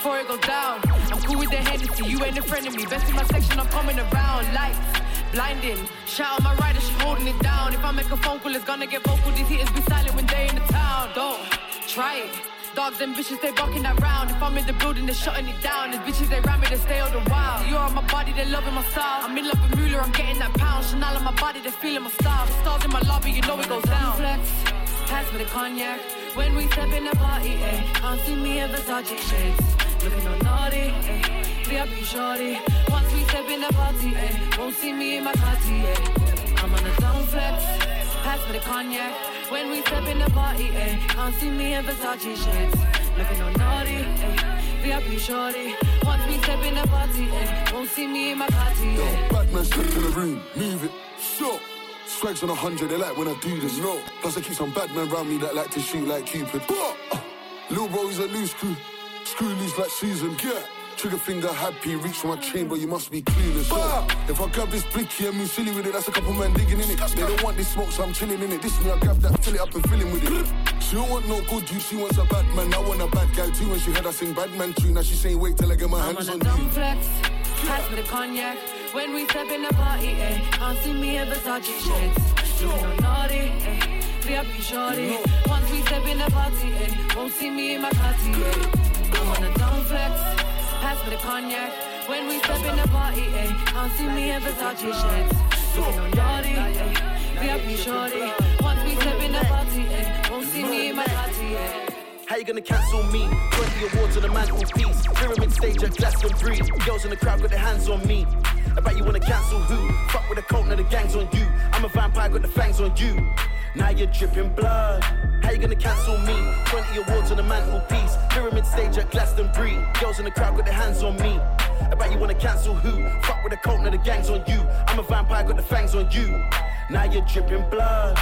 before it goes down. I'm cool with the Hennessy, you ain't a friend of me. Best in my section, I'm coming around. Lights, blinding. Shout out my rider, she holding it down. If I make a phone call, it's gonna get vocal. These hitters be silent when they in the town. Don't try it. Dogs and bitches, they barking that round. If I'm in the building, they're shutting it down. These bitches, they ram me, they stay all the while. You're on my body, they loving my style. I'm in love with Mueller, I'm getting that pound. Chanel on my body, they feeling my style. The stars in my lobby, you know it goes down. Flex, pass me the cognac. When we step in the party, eh. Can't see me in Versace shades. Looking all naughty, eh. VIP shorty. Once we step in the party, eh. Won't see me in my Cartier. I'm on the down flex, pass me the cognac. When we step in the party, eh. Can't see me in Versace shades. Looking all naughty, eh. VIP shorty. Once we step in the party, eh. Won't see me in my Cartier. Yo, Batman step in the room, move it, so. Swags on a hundred, they like when I do this, no. Plus I keep some bad men round me that like to shoot like Cupid. But, uh, Lil bro is a loose screw, screw loose like Susan, yeah. Trigger finger happy, reach my chamber, you must be clueless. If I grab this blicky and move silly with it, that's a couple men digging in it. They don't want this smoke, so I'm chilling in it. This me, I grab that, fill it up and fill it with it. She don't want no good you, she wants a bad man. I want a bad guy too. When she heard I sing bad man tune, now she saying wait till I get my I'm hands on on dumb you. flex, pass me the cognac. When we step in the party, eh, can't see me in Versace shades. Looking all naughty, eh, VIP shorty. Once we step in the party, eh, won't see me in my Cartier. I'm on a dumb flex, pass me the cognac. When we step in the party, eh, can't see me. Looking naughty, eh, VIP shorty. Once we step in the party, eh, won't see me in my Cartier. How you gonna cancel me? 20 awards on the mantelpiece. Pyramid stage at Glastonbury. Girls in the crowd got their hands on me. Bet you wanna cancel who? Fuck with the cult, now the gang's on you. I'm a vampire, got the fangs on you. Now you're dripping blood. How you gonna cancel me? 20 awards on the mantelpiece. Pyramid stage at Glastonbury. Girls in the crowd got their hands on me. Bet you wanna cancel who? Fuck with the cult, now the gang's on you. I'm a vampire, got the fangs on you. Now you're dripping blood.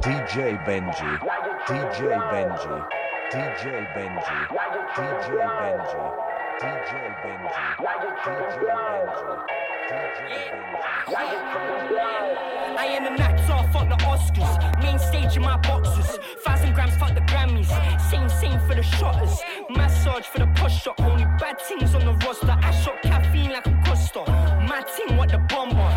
DJ Benji, DJ Benji, DJ Benji, DJ Benji, DJ Benji, DJ Benji. I am an actor, fuck the Oscars. Main stage in my boxes. Thousand grams, fuck the Grammys. Same, same for the shotters. Massage for the posture. Only bad things on the roster. I shot caffeine like a Costa. My team, what the bomber.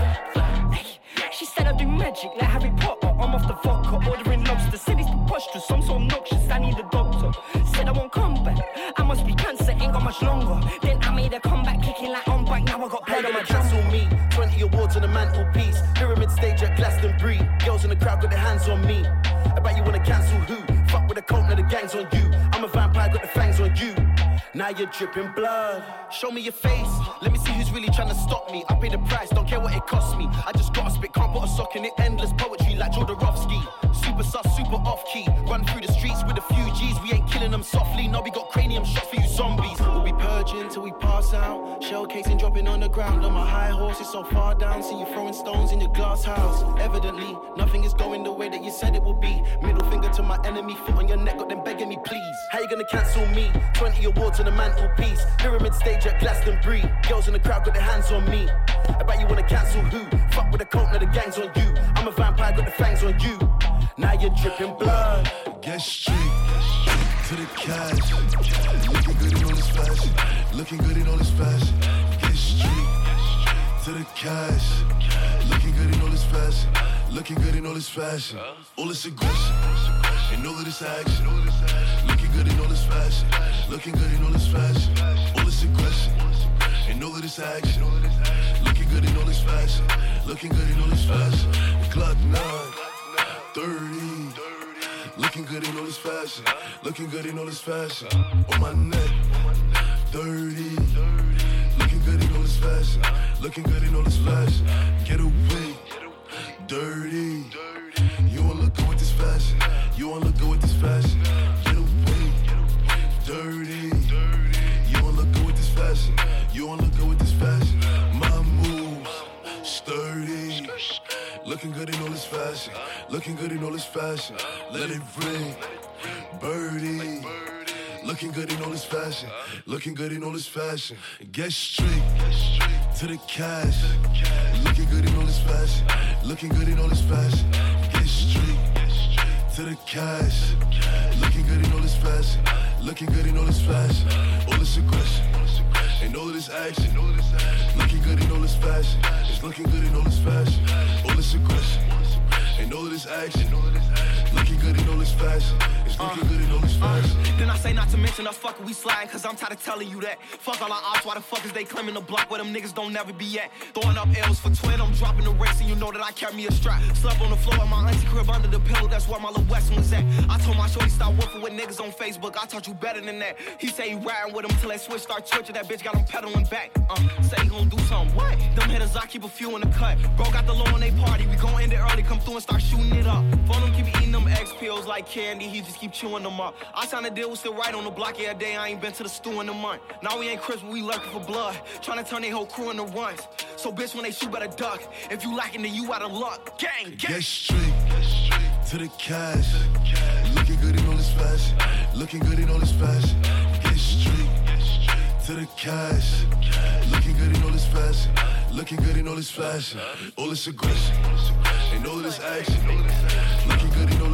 Hey, she said I do magic like Harry Potter. I'm off the vodka, ordering lobster. Said it's preposterous, I'm so obnoxious. I need a doctor. Said I won't come back. I must be cancer, ain't got much longer. Then I made a comeback, kicking like on back. Now I got blood on my cancel me? 20 awards on the mantelpiece. Pyramid stage at Glastonbury. Girls in the crowd got their hands on me. I bet you wanna cancel who? Fuck with the cult, now the gang's on you. I'm a vampire, got the fangs on you. Now you're dripping blood. Show me your face. Let me see who's really trying to stop me. I pay the price, don't care what it costs me. I just gotta spit, can't put a sock in it. Endless poetry like Jodorowsky. Super sus, super off key. Run through the streets with a few G's. We ain't killing them softly. No, we got cranium shots for you zombies. We'll be purging till we pass out. Shell casing dropping on the ground. On my high horse, it's so far down. See you throwing stones in your glass house. Evidently, nothing is going the way that you said it would be. Middle finger to my enemy, foot on your neck, got them begging me, please. How you gonna cancel me? 20 awards on the mantelpiece. Pyramid stage at Glastonbury. Girls in the crowd got their hands on me. I bet you wanna cancel who? Fuck with the cult, now the gang's on you. I'm a vampire, got the fangs on you. Now you're dripping blood. Get straight to the cash. Looking good in all this fashion. Looking good in all this fashion. Get straight to the cash. Looking good in all this fashion. Looking good in all this fashion. All this aggression and all of this action. Looking good in all this fashion. Looking good in all this fashion. All this aggression and all of this action. Looking good in all this fashion. Looking good in all this fashion. Glock 9. 30. Looking good in all this fashion. Looking good in all this fashion. On my neck, dirty. Looking good in all this fashion. Looking good in all this fashion. Get away, dirty. You wanna look good with this fashion. You wanna look good with this fashion. Get away, dirty. You wanna look good with this fashion. Looking good in all this fashion. Looking good in all this fashion. Let it ring. Birdie. Looking good in all this fashion. Looking good in all this fashion. Get straight to the cash. Looking good in all this fashion. Looking good in all this fashion. Get straight to the cash. Looking good in all this fashion. Looking good in all this fashion. All this aggression. And all of this action. Looking good in all this fashion. It's looking good in all this fashion. All this aggression. And all of this action. Looking good in all this fashion. In. Then I say not to mention us fucking we sliding, cause I'm tired of telling you that. Fuck all our ops, why the fuck is they claiming the block where them niggas don't never be at? Throwing up L's for twin, I'm dropping the race, and you know that I carry me a strap. Slept on the floor at my auntie crib under the pillow, that's where my little West was at. I told my shorty stop working with niggas on Facebook, I taught you better than that. He say he riding with him till that switch start twitching, that bitch got him pedaling back. Uh, say he gon' do something, what? Them hitters, I keep a few in the cut. Bro got the low on they party, we gon' end it early, come through and start shooting it up. Phone him keep eating them X pills like candy, he just keep chewing them up. I signed a deal, we still right on the block every day, I ain't been to the stew in a month. Now we ain't Chris, but we lurking for blood, trying to turn their whole crew into runs. So bitch, when they shoot, better duck. If you lacking, then you out of luck. Gang, gang. Get straight to the cash. Looking good in all this fashion. Looking good in all this fashion. Get straight to the cash. Looking good in all this fashion. Looking good in all this fashion. All this aggression. And all this action. Looking good in all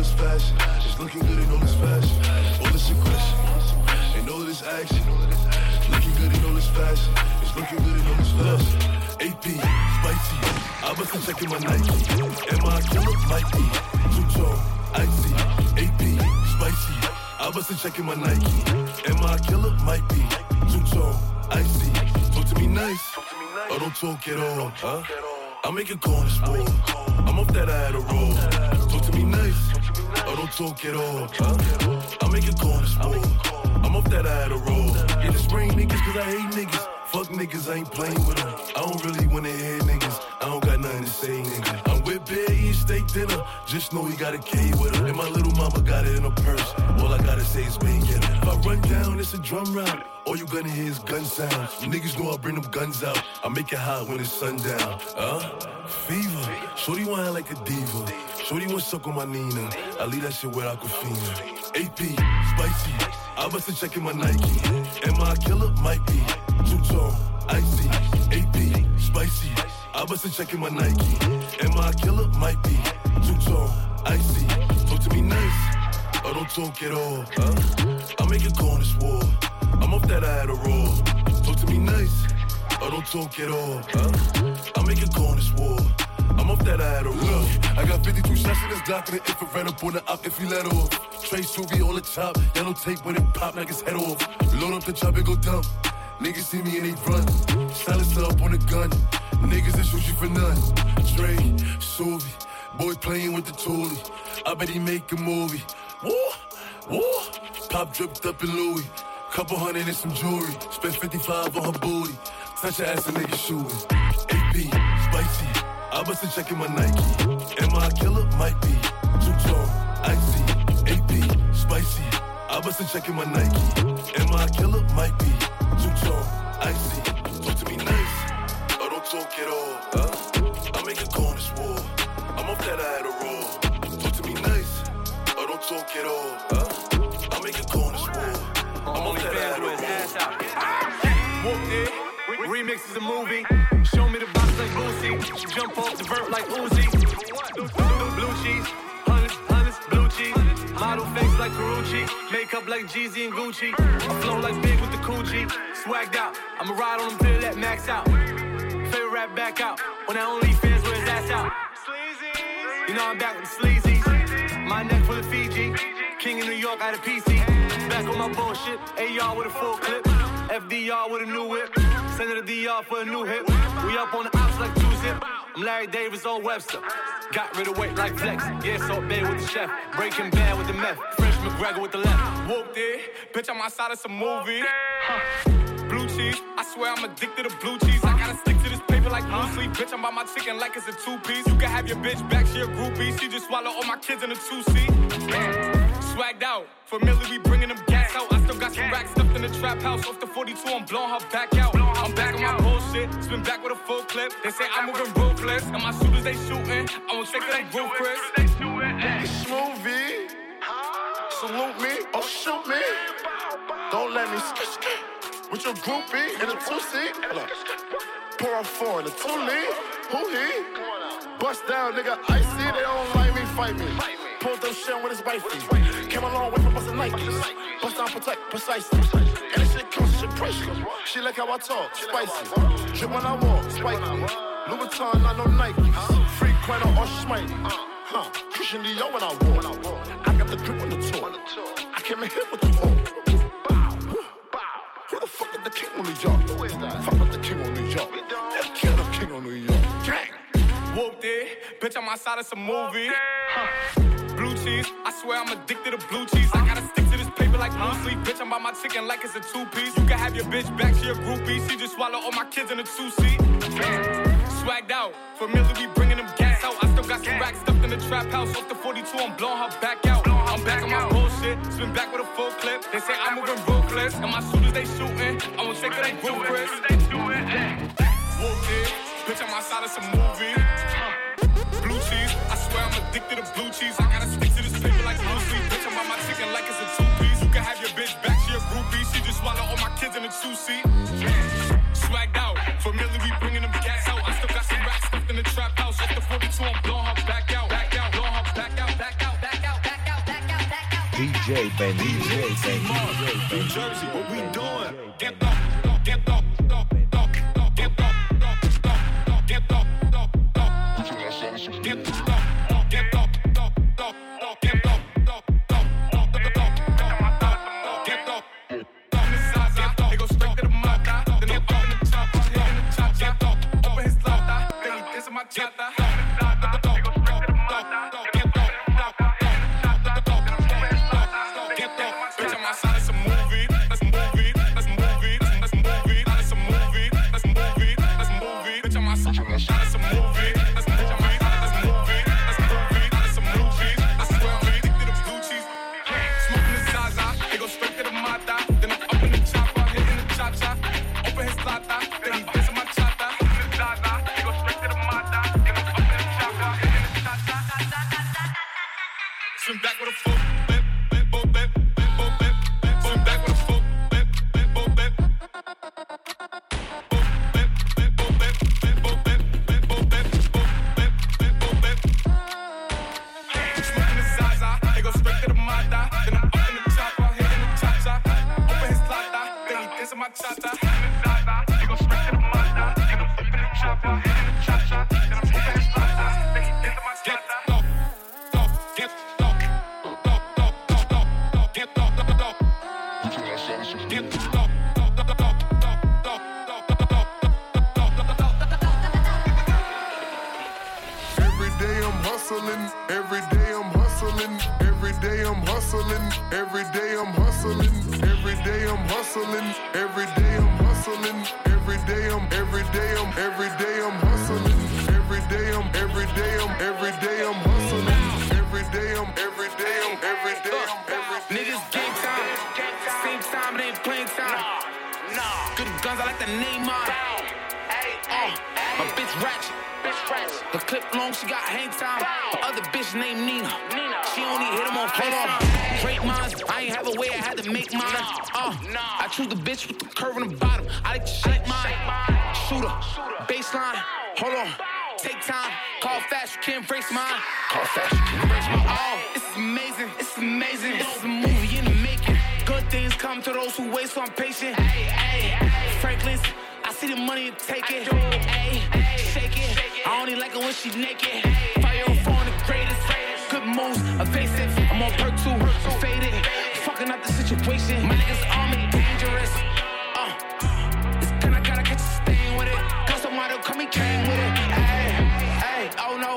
this fashion. It's looking good in all this fashion. All this aggression. And all this action. Looking good in all this fashion. It's looking good in all this fashion. AP, spicy. I bust a check in my Nike. Am I a killer? Might be. Two tone, icy. AP, spicy. I bust a check in my Nike. Am I a killer? Might be. Two tone, icy. Talk to me nice. Or don't talk at all, huh? I make a corner sport. I'm off that I had a roll. Nice. Or don't talk at all. I make a corner sport. I'm off that I had a roll. In the spring niggas, cause I hate niggas. Fuck niggas, I ain't playing with them. I don't really wanna hear niggas. I don't got nothing to say, nigga. Eating steak dinner. Just know he got a K with her. And my little mama got it in her purse. All I gotta say is get it. If I run down, it's a drum round. All you gonna hear is gun sounds. Niggas know I bring them guns out. I make it hot when it's sundown. Huh? Fever. Shorty want like a diva. Shorty want suck on my Nina. I leave that shit where I could AP, spicy. I bust a check in my Nike. Am I a killer? Might be. Two tone, icy. AP, spicy. I bust a check in my Nike. Am I a killer? Might be. Two tone, icy. Talk to me nice. Or don't talk at all. Huh? I make a corner war. I'm off that I had a roll. Talk to me nice. Or don't talk at all. Huh? I make a corner war. I'm off that I had a roll. I got 52 shots in this Glock and the infrared up on the up if he let off. Trey Suvi on the top, yellow tape when it pop, knock his head off. Load up the chop and go dumb. Niggas see me and they run. Silence up on the gun. Niggas that shoot you for none. Trey, Suvi, boy playing with the toolie. I bet he make a movie. Woo, woo. Pop dripped up in Louis. Couple hundred and some jewelry. Spent 55 on her booty. Touch her ass a nigga shooting. AP, spicy. I bust a check in my Nike. Am I a killer? Might be. Tone, icy. AP, spicy. I bust a check in my Nike. Am I a killer? Might be. Tone, icy. Talk at all. Huh? I make a corner war. I'm off that I had a roll. Talk to me nice. Or don't talk at all. Huh? I make a corner war. I'm off that I had a roll. Whooped it. Remix is a movie. Show me the box like Boosie. Jump off the vert like Uzi. Blue cheese, hundreds, hundreds, blue cheese. Model face like Carucci. Makeup like Jeezy and Gucci. I flow like big with the coochie. Swagged out. I'ma ride on them till that max out. Favorite back out. On that his ass out. You know I'm back with the sleazy. My neck full of Fiji. King of New York, had a PC. Back on my bullshit. AR with a full clip. FDR with a new whip. Send it to DR for a new hit. We up on the ops like two zip. I'm Larry Davis on Webster. Got rid of weight like flex. Yeah, so bad with the chef. Breaking bad with the meth. Fresh McGregor with the left. Whooped it. Bitch, I'm outside of some movie. Huh. Blue cheese. I swear I'm addicted to blue cheese. I gotta stick to this paper like blue sleep. Bitch, I'm by my chicken like it's a two piece. You can have your bitch back, she a groupie. She just swallow all my kids in a two seat. Swagged out. Familiar, we bringing them gas out. I still got some racks stuffed in the trap house. Off the 42, I'm blowing her back out. I'm back on my bullshit. Spin back with a full clip. They say I'm moving ruthless. And my shooters, they shooting. I won't take that roof, Chris. Smoothie. Salute me or shoot me. Don't let me skip skip with your groupie in a two seat. Pour on four in a two lead. Who he? Bust down, nigga. Icy. They don't like me, fight me. Pulled them shit with his wifey. Came a long way from busting Nikes. Bust down, protect, precisely. And this shit comes shit pressure. She like how I talk, spicy. Drip when I walk, spiky. Louis Vuitton, not no Nikes. Free Quino or Schmitey. Huh, Christian Dior when I walk. I got the grip on the tour. I came in here with the hook. Bitch, I'm outside of some movie. Blue cheese. I swear I'm addicted to blue cheese. I gotta stick to this paper like blue sleep. Bitch, I'm by my chicken like it's a two piece. You can have your bitch back to your groupie. She just swallow all my kids in a two seat. Swagged out. Familiar, we bringing them gas out. I still got some racks stuffed in the trap house. Off the 42, I'm blowing her back out. I'm back on my bullshit. Spin back with a full clip. They say I'm moving ruthless. And my shooters, they shooting. I won't take roof, Chris. Whooped it. Bitch, I'm outside of some movie. Blue cheese. I swear I'm addicted to blue cheese. I gotta stick to this paper like blue sleep. Bitch, I'm by my chicken like it's a two piece. You can have your bitch back to your groupie. She just swallow all my kids in a two seat. Swagged out. Familiar, we bringing them gas out. I still got some racks stuffed in the trap house. Off the 42, I'm blowing her back out. Back out. Blowing her back out. Back out. Back out. Back out. Back out. Back out. DJ Ben, DJ Ben, DJ Ben. New Jersey, what we doing? Get up, day I'm hustling, every day I'm every day I'm every day I'm hustling, every day I'm every day I'm every day I'm hustling, every day I'm every day I'm every day I'm every day. Niggas game time. Same time, it ain't playing time. Nah, Good guns, I like the name on. Uh, my bitch ratchet. Her clip long, she got hang time. The other bitch named Nina. She only hit him on FaceTime. Have a way, I had to make mine. Uh, I choose the bitch with the curve in the bottom. I like to shake mine. Shooter, baseline, hold on. Take time, call fast, you can't race mine. Call fast, you can't race mine. Oh, it's amazing, it's amazing. This is a movie in the making. Good things come to those who wait, so I'm patient. Hey, Franklin's, I see the money and take it. Hey, shake it. I only like it when she naked. Fire on phone, the greatest. Good moves, evasive. I'm on perk two, situation. My niggas on me, dangerous. Uh, this I gotta catch a stain with it. Cause somebody come and came with it. Hey, hey, oh no.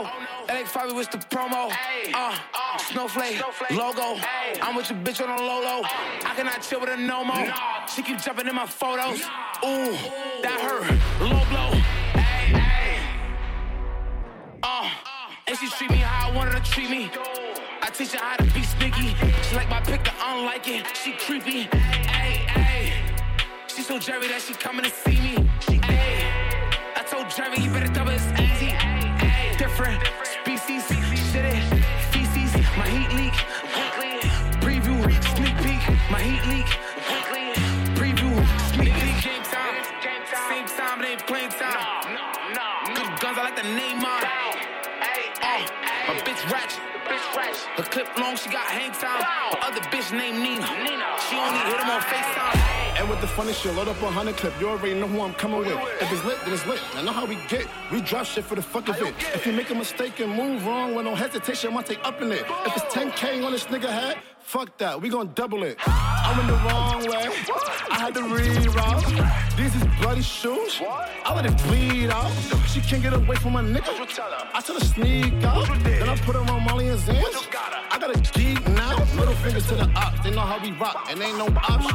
LA Fabi with the promo. Uh, snowflake, logo. I'm with your bitch on a low low. I cannot chill with a no mo. She keep jumping in my photos. Ooh, that hurt. Low blow. Hey, hey. Uh, and she treat me how I want her to treat me. I teach her how to be sneaky. She like my pick, I don't like it. She creepy. Hey, hey. She so Jerry that she coming to see me. Hey. I told Jerry, you better double it's easy. Different species. Shit it. Feces. My heat leak. Weekly. Preview. Sneak peek. My heat leak. Weekly. Preview. Sneak peek. Game time. Same time, it ain't playing time. Good guns, I like the name on. Her clip long, she got hang time. The other bitch named Nina. Nina. She only hit him on FaceTime. And with the funny shit, load up a hundred clip. You already know who I'm coming with. If it's lit, then it's lit. I know how we get. We drop shit for the fuck of it. If you make a mistake and move wrong with no hesitation, I might take up in it. If it's 10K on this nigga head, fuck that. We gon' double it. I went the wrong way. I had to reroute. These is bloody shoes. I let it bleed out. She can't get away from my nigga. I tell her sneak out. Then I put her on Molly and Zans. I got a geek now. Fingers to the ops. They know how we rock, and ain't no option.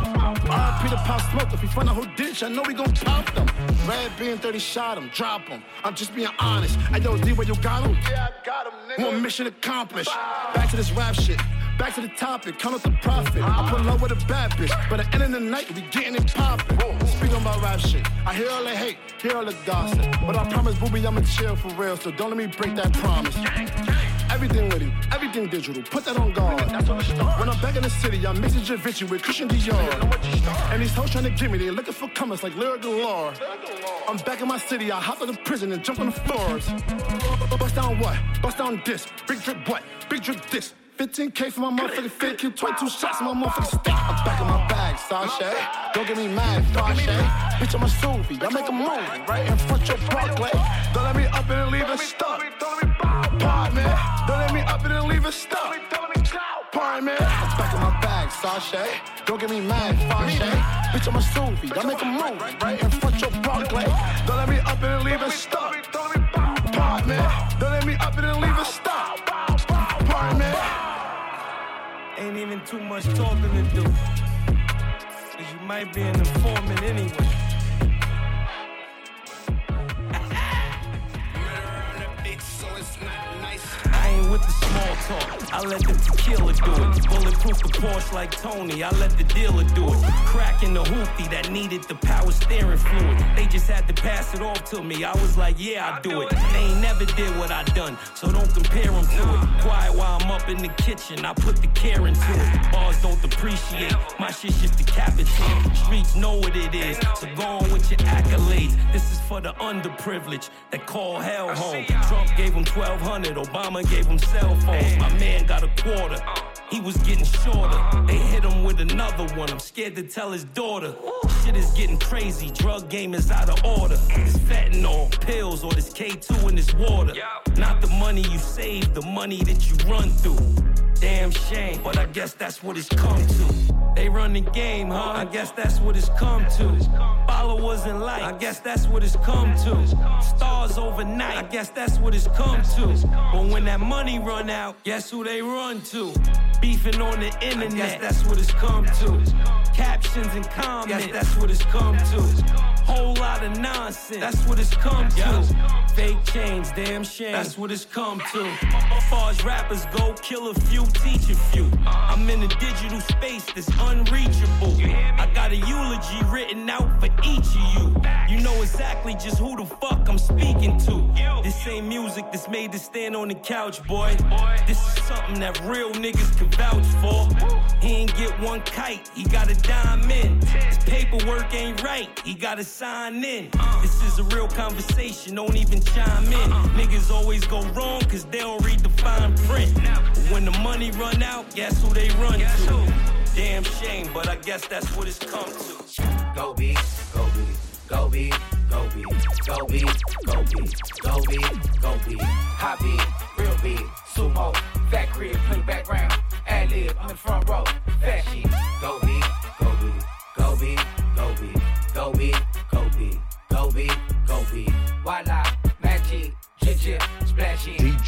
RP the pop smoke. If we find out whole ditch, I know we gon' pop them. Red being 30 shot him, drop him. I'm just being honest. I yo, D, where you got him? Yeah, I got him, nigga. One mission accomplished. Back to this rap shit. Back to the topic, count up the profit. I put low with a bad bitch, but at the end of the night, we getting it poppin'. Speaking about rap shit, I hear all the hate, hear all the gossip. But I promise, booby, I'ma chill for real, so don't let me break that promise. Everything with you, everything digital, put that on guard. When I'm back in the city, I'm mixing Javinci with Christian Dior. And these hoes trying to get me, they looking for comers like Lyric Galore. I'm back in my city, I hop out of prison and jump on the floors. Bust down what? Bust down this. Big drip what? Big drip this. 15K for my motherfucking fit, kill 22 shots in my motherfucking stick. I'm back in my bag, Sashay. Don't get me mad, Fashay. Bitch, I'm a Suvi, I make a movie right in front your Broadway. Don't let me up and leave it stuck. Pardon me. Don't let me up and leave it stuck. Pardon me. I'm back in my bag, Sashay. Don't get me mad, Fashay. Bitch, I'm a Suvi, I make a movie right in front your Broadway. Don't let me up and leave it stuck. Pardon me. Don't let me up and leave it stuck. Pardon me. Ain't even too much talking to do. Cause you might be an informant anyway. Ain't with the small talk. I let the tequila do it. Bulletproof the Porsche like Tony. I let the dealer do it. Cracking the hoopty that needed the power steering fluid. They just had to pass it off to me. I was like, yeah, I do it. They ain't never did what I done, so don't compare them to it. Quiet while I'm up in the kitchen. I put the care into it. Bars don't depreciate. My shit just decapitate. Streets know what it is, so go on with your accolades. This is for the underprivileged that call hell home. Trump gave them 1200, Obama gave them cell phones. My man got a quarter. He was getting shorter. They hit him with another one. I'm scared to tell his daughter. Shit is getting crazy. Drug game is out of order. This fentanyl, pills, or this K2 in this water. Not the money you save, the money that you run through. Damn shame, but I guess that's what it's come to. They run the game, huh? I guess that's what it's come to. Followers and likes, I guess that's what it's come to. Stars overnight, I guess that's what it's come to. But when that money run out, guess who they run to? Beefing on the internet, I guess that's what it's come to. Captions and comments, guess that's what it's come to. Whole lot of nonsense, that's what it's come to. Fake chains, damn shame, that's what it's come to. As far as rappers go, kill a few, teach a few. Uh-huh. I'm in a digital space that's unreachable. I got a eulogy written out for each of you. You know exactly just who the fuck I'm speaking to. This ain't music that's made to stand on the couch, boy. This is something that real niggas can vouch for. He ain't get one kite, he got a dime in. His paperwork ain't right, he gotta sign in. This is a real conversation, don't even chime in. Niggas always go wrong cause they don't read the fine print. But when the money run out, guess who they run to? Damn shame, but I guess that's what it's come to. Go big, go big, go big, go big, go big, go big, go big, go hot big, real big, sumo, fat crib, play background, ad lib, I'm in front row, fat shit, go big,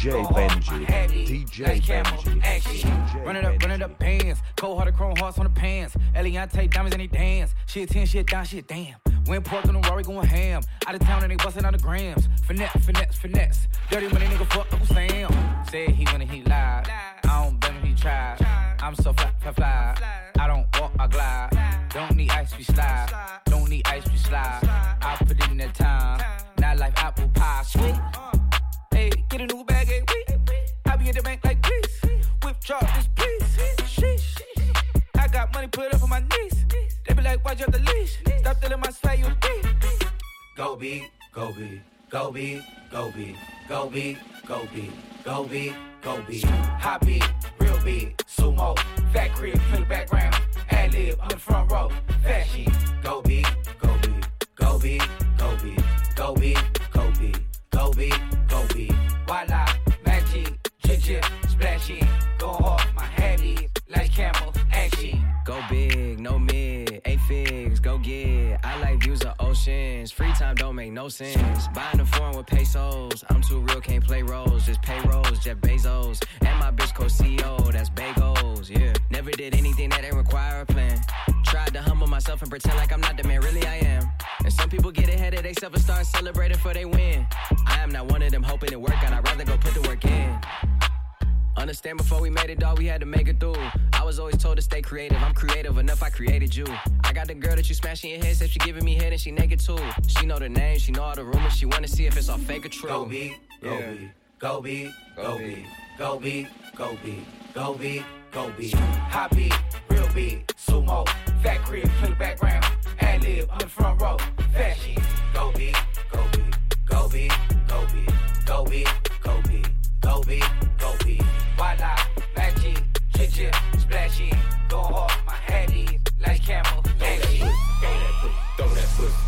DJ Benji, DJ Benji, DJ Run it up, run it up, bands. Cold hearted chrome hearts on the pants. Eliantte diamonds and they dance. Shit 10, shit down, shit damn. Went pork on the Rory going ham. Out of town and they busting out the grams. Finesse, finesse, finesse. Dirty money nigga fuck Uncle Sam. Said he gonna he live. I don't blame him, child. I'm so fly, fly, fly. I don't walk, I glide. Don't need ice, we slide. Don't need ice, we slide. I put in the time. Not like apple pie, sweet. Hey, get a new bag, drop this please. Sheesh. I got money put up on my knees. They be like, why'd you have the leash? Stop telling my swag, you deep. Go big, go big, go big, go big, go big, go big, go big, go big. Hot big, real big, sumo, fat crib, play the background, ad lib, I'm in the front row, fashion. Go big, go big, go big, go big, go big, go big, go big, go big. Voila, magic, jig splashy, go hard, my head is like camel, action. Go big, no mid, eight figs, go get. I like views of oceans. Free time don't make no sense. Buying the foreign with pesos. I'm too real, can't play roles. Just pay rolls, Jeff Bezos. And my bitch co CEO, that's bagels, yeah. Never did anything that ain't require a plan. Tried to humble myself and pretend like I'm not the man, really I am. And some people get ahead of themselves and start celebrating for they win. I am not one of them hoping it work out. I'd rather go put the work in. Understand before we made it, dog, we had to make it through. I was always told to stay creative. I'm creative enough, I created you. I got the girl that you smashing your head, said she giving me head and she naked too. She know the name, she know all the rumors, she wanna see if it's all fake or true. Go big, go big, go big, go big, go big, go big, go big, go big. Hot big, real big, sumo, fat crib, the background, ad lib, I'm the front row, fashion. Go big, go big, go big, go big, go big, go big, go big, go big. Voila, magic, jig splashy, go hard, my head is like camel, action. Throw that pussy, throw that pussy,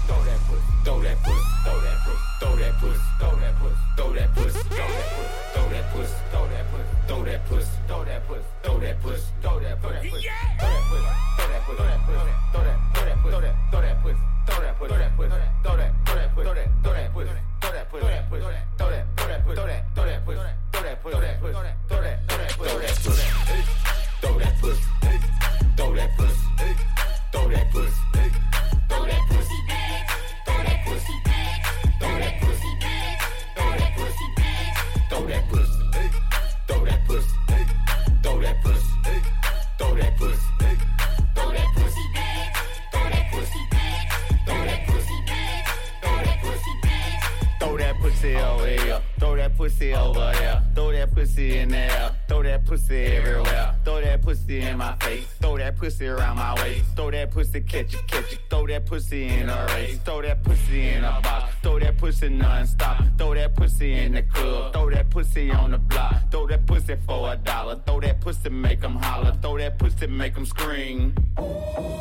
pussy in a race. Throw that pussy in a box. Throw that pussy non-stop. Throw that pussy in the club. Throw that pussy on the block. Throw that pussy for a dollar. Throw that pussy, make 'em holler. Throw that pussy, make 'em scream. Throw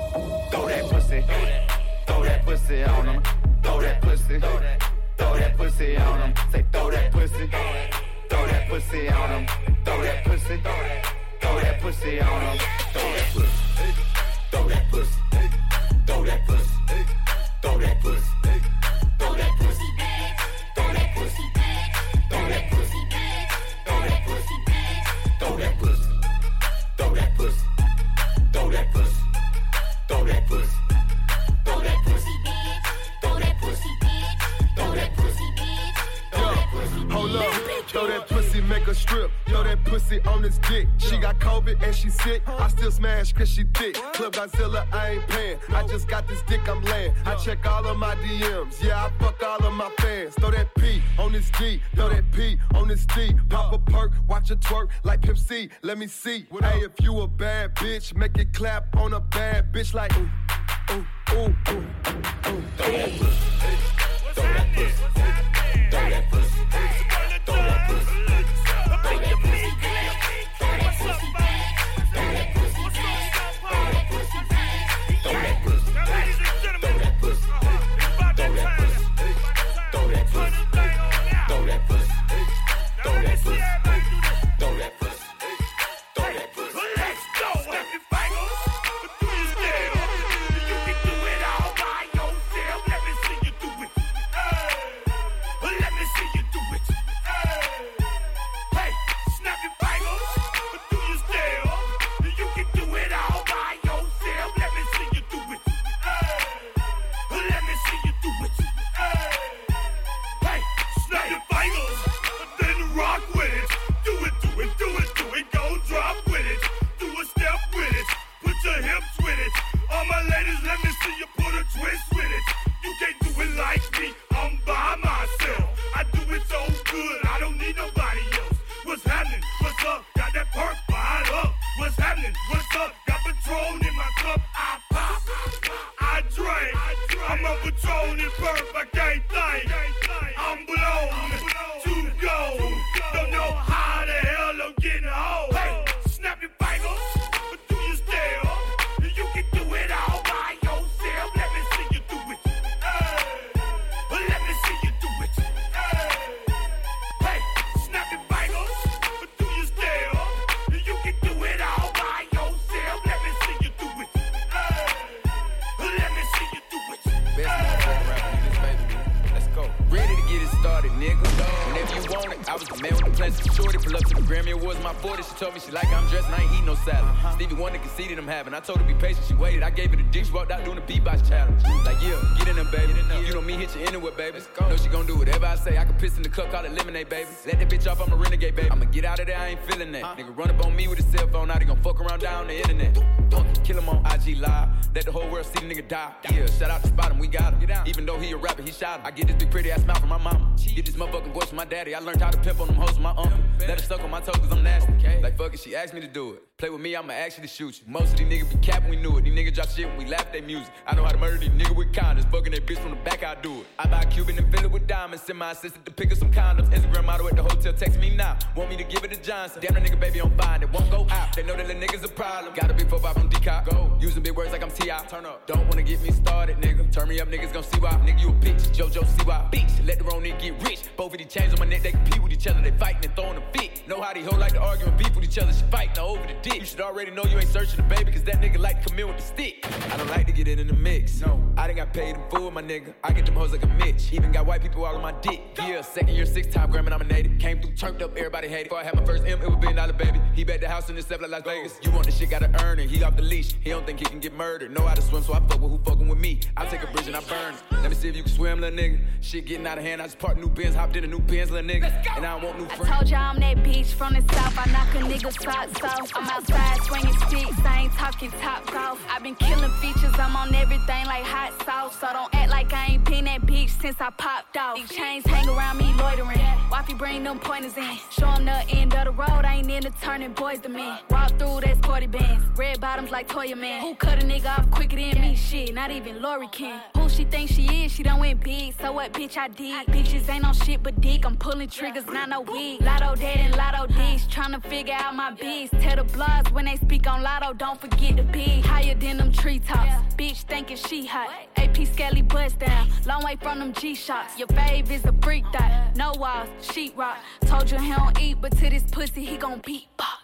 dick, I'm laying. I check all of my DMs. Yeah, I fuck all of my fans. Throw that P on this D. Throw that P on this D. Pop a perk, watch her twerk like Pimp C. Let me see. Hey, if you a bad bitch, make it clap on a bad bitch like ooh, call it lemonade, baby. Let that bitch off, I'm a renegade, baby. I'ma get out of there, I ain't feeling that. Nigga run up on me with a cell phone, now they gon' fuck around down the internet. Kill him on IG Live, let the whole world see the nigga die. Yeah, shout out to Spot him, we got him. Even though he a rapper, he shot him. I get this big pretty ass smile from my mama. Get this motherfucking voice from my daddy. I learned how to pimp on them hoes from my uncle. Let her suck on my toes cause I'm nasty. Like fuck it, she asked me to do it. Play with me, I'ma actually shoot you. Most of these niggas be capping, we knew it. These niggas drop shit when we laugh at their music. I know how to murder these niggas with kindness. Fucking that bitch from the back, I do it. I buy a Cuban and fill it with diamonds. Send my assistant to pick up some condoms. Instagram model at the hotel, text me now. Want me to give it to Johnson. Damn, the nigga baby on fine, it won't go out. They know that the niggas a problem. Got a big 4 5 on decop. Go. Using big words like I'm T.I. Turn up. Don't wanna get me started, nigga. Turn me up, niggas gon' see why. Nigga, you a bitch. JoJo, see why. Bitch, let the wrong nigga get rich. Both of these chains on my neck, they compete with each other. They fighting and throwing a fit. Know how these hoes like to argue and beef with each other. She fighting over the dick. You should already know you ain't searching the baby, cause that nigga like to come in with the stick. I don't like to get in in the mix. No, I done got paid in full, my nigga. I get them hoes like a Mitch. Even got white people all on my dick. Yeah, second year, six time Grammy nominated. Came through, turned up, everybody hated. Before I had my first M, it was billion dollar baby. He bet the house in himself like Las Vegas. You want the shit, gotta earn it. He off the leash. He don't think he can get murdered. Know how to swim, so I fuck with who fucking with me. I take a bridge and I burn it. Let me see if you can swim, little nigga. Shit getting out of hand. I just parked new bins, hopped in a new bins, little nigga. And I don't want new friends. Told ya I'm that bitch from the south. I knock a nigga socks off. I'm outside swinging sticks. I ain't talking top golf. i been killing features. I'm on everything like hot sauce. So don't act like I ain't been that bitch since I popped off. These chains hang around me loitering. Wifey bring them pointers in. Show 'em the end of the road. I ain't into turning boys to men. Walk through that sporty bands. Red bottoms like Toya Man. Who cut a nigga off quicker than me? Shit, not even Lori can. Who she think she is? She done went big. So what, bitch? I did. Bitches ain't on shit but dick. I'm pulling triggers, not no wig. Latto dead and Latto dish. Tryna figure out my biz. Tell the blogs when they speak on Latto, don't forget the big. Higher than them treetops. Bitch thinking she hot. AP Skelly bust down. Long way from them G shots. Your fave is a freak that. No walls, sheet rock. Told you he don't eat, but to this pussy he gon' beatbox.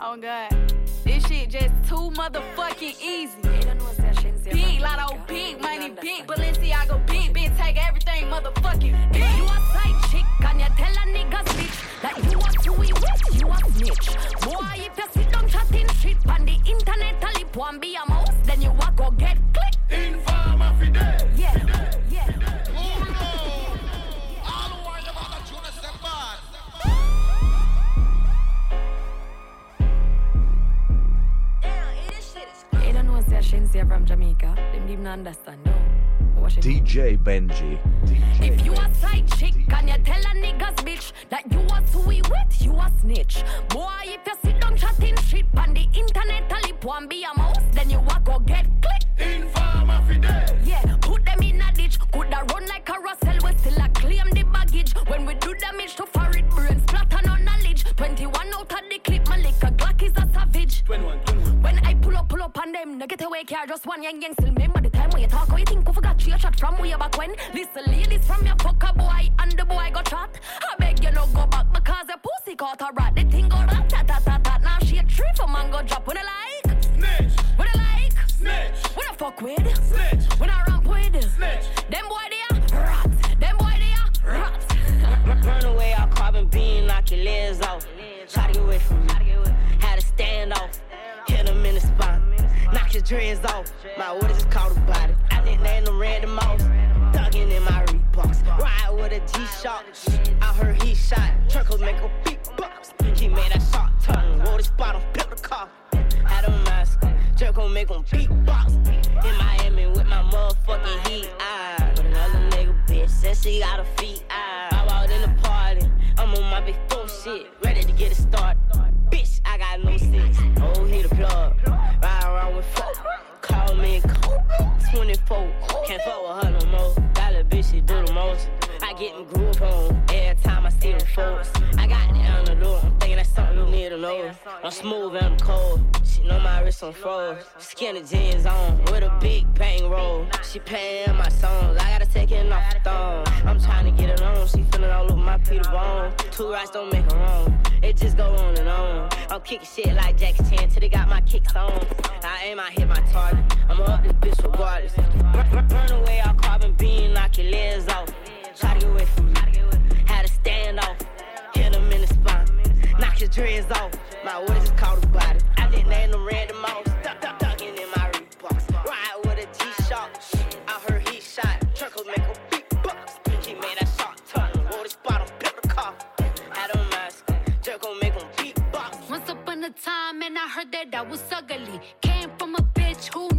Oh god. This shit just too motherfucking easy. Big Latto, big money, big Balenciaga, big bitch, take everything motherfucking big. You a side chick and you tell a nigga bitch that you are too with, you a snitch. Boy, if you sit down chatting shit on the internet, a lip one be a mouse, then you a go get clicked. Informer fidel. Don't know from Jamaica. Them didn't understand, no. What she DJ Benji. If you a side chick and you tell a niggas bitch that you a sweet with, you a snitch. Boy, if you sit down chatting shit on the internet, a lip one be a mouse, then you a go get clicked. Informer fidel. Yeah, put them in a ditch. Coulda run like a Russell, we still a claim the baggage. When we do damage to foreign brain, splatter no knowledge. 21 out of the clip, my liquor Glock is a savage. 21, 21. When I pull up, pull up on them, no get away car, just one yang yang. Still remember the time when you talk, how you think we forgot you shot from way back when. Listen, ladies from your fucker boy, and the boy got shot. I beg you no go back because the pussy caught a rat. The thing go rat tat tat tat tat. Now she a tree for mango drop. When I like, Snitch. when I like, Snitch. when I fuck with, Snitch. when I ramp with, Snitch. them boy they are rats, them boy they are rats. Run away, I'll carbon beam, knock your legs off. Try to get away from me. Stand off. Hit him in the spine. Knock your dreads off. My what is called a body. I didn't name them random mouse. Thuggin' in my Reeboks. Ride with a G-Shock. I heard he shot. Truckles make a big box. He made that shot tongue. Wore spot on flip the car. Had a mask. Jerk gon' make him beatbox. In Miami with my motherfucking heat. I but another nigga bitch says she got a feet. I I'm out in the party. I'm on my big four shit. Ready to get it started. Bitch, I got no sense. Oh, he the plug. Ride I'm smooth and I'm cold. She know my wrist on froze. Skinny jeans on with a big bang roll. She paying my songs. I gotta take it off the throne. I'm trying to get it on. She feeling all over my Peter Bone. Two rocks don't make a wrong. It just go on and on. I'm kicking shit like Jackie Chan till they got my kicks on. I aim, I hit my target. I'ma up this bitch regardless. Burn, burn away all carbon beam, knock your legs off. Try to get away from me. Had to stand off. Hit him in the spine. Knock your dreads off. My what is it called a body? I didn't name them random off. Duck, duck, ducking in my Reeboks. Ride with a G-Shock. I heard he shot. Truckles make a big box. He made that shot turn. Roll the spot on pepper car. Had a mask. Jerk gon' make him beatbox. Once upon a time, and I heard that I was ugly. Came from a bitch who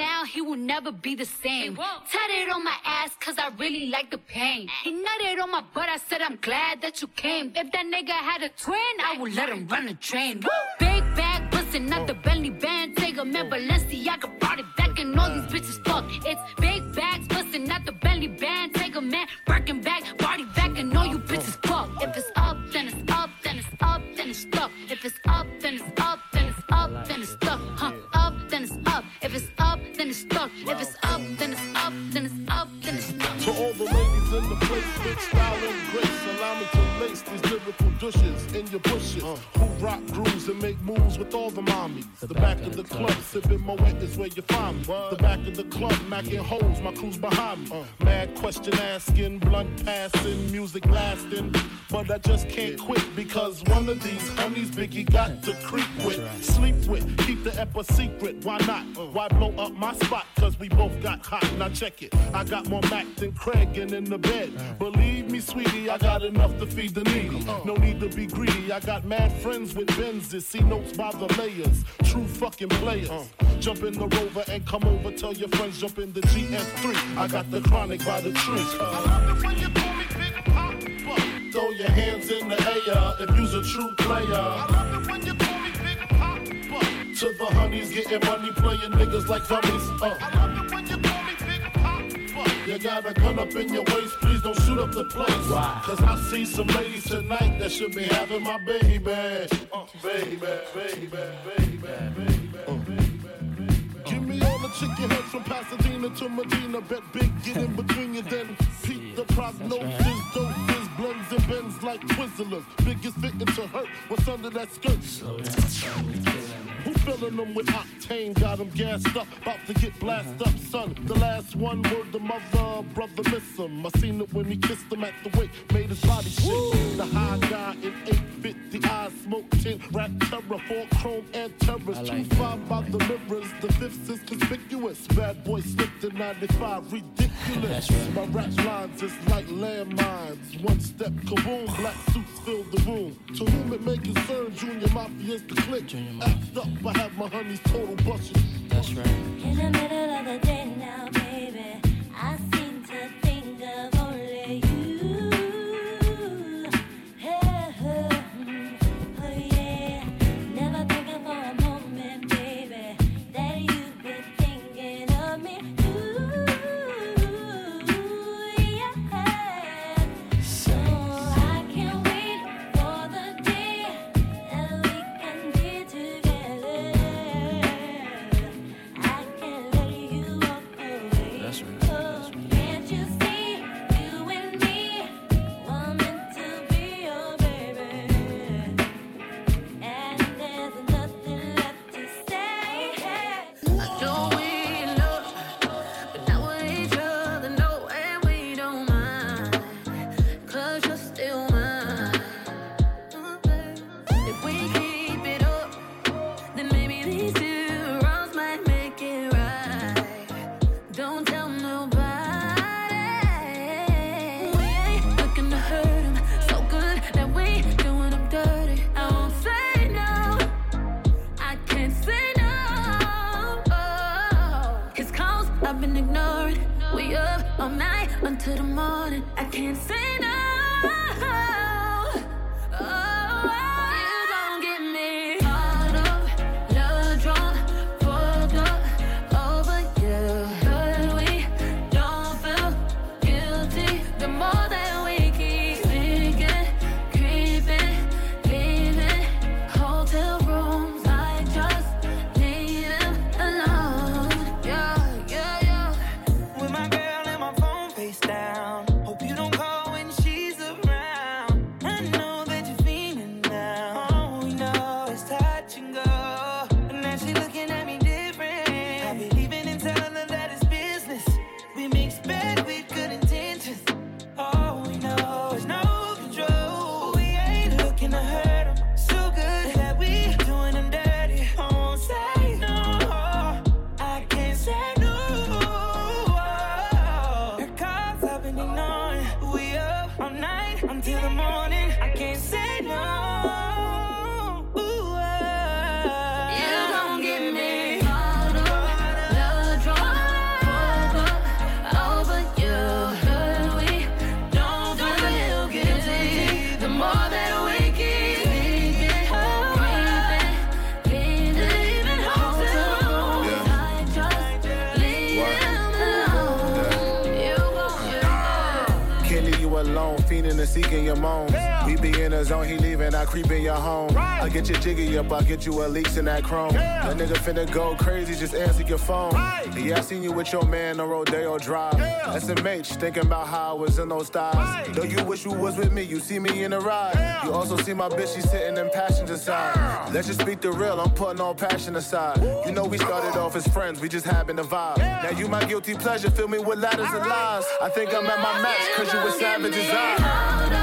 now, he will never be the same. Tat it on my ass, cause I really like the pain. He nutted on my butt, I said I'm glad that you came. If that nigga had a twin, I would let him run a train. Big bag, bustin', not the belly band. Take a man, Balenciaga brought it back, and all these bitches fuck. It's big bags, bustin', not the belly band. Take a man, Birkin back, make back, of the club, sipping Moet is where you find me. The back of the club, macking holes, my crew's behind me. Mad question asking, blunt passing, music lasting. But I just can't quit because one of these honeys Biggie got to creep with, sleep with, keep the ep a secret. Why not? Why blow up my spot? Cause we both got hot. Now check it. I got more Mac than Craig and in the bed. Believe me, sweetie, I got enough to feed the needy. No need to be greedy. I got mad friends with Benzes. See notes by the layers. True fucking players. Jump in the rover and come over. Tell your friends jump in the GS3. I got the chronic by the tree. I love it when you call me Big Poppa. Throw your hands in the air if you's a true player. I love it when you call me Big Poppa. To the honeys getting money, playing niggas like dummies. Uh. I love it when you call me Big Poppa. You got a gun up in your waist, please don't shoot up the place. Why? Cause I see some ladies tonight that should be having my baby. Uh, baby, baby, baby, baby, Give me all the chicken heads from Pasadena to Medina. Bet big, get in between you, then peep the prognosis. Dope is blends and bends like Twizzlers. Biggest fitting to hurt what's under that skirt. Who filling them with octane? Got them gassed up, about to get blasted up, son. The last one word the mother, brother miss him. I seen it when he kissed him at the wake, made his body shake. The high guy in eight 850 eyes, smoke tint, rap terror, four chrome and terrors. Two five by the mirrors, the fifth is conspicuous. Bad boy slipped in 95, ridiculous. My rap lines is like landmines. One step, kaboom, black suits fill the room. To whom it may concern, Junior Mafia's the click. Act up, I have my honeys total busting. That's right. In the middle of the day now, you a leaks in that chrome. That nigga finna go crazy, just answer your phone. Yeah, I seen you with your man on Rodeo Drive. SMH, thinking about how I was in those styles. Though you wish you was with me, you see me in the ride. You also see my bitch, she sitting in passenger side. Let's just speak the real, I'm putting all passion aside. You know we started off as friends, we just happened to vibe. Now you my guilty pleasure, fill me with ladders and lies. I think I'm at my max, cause you was savage as I.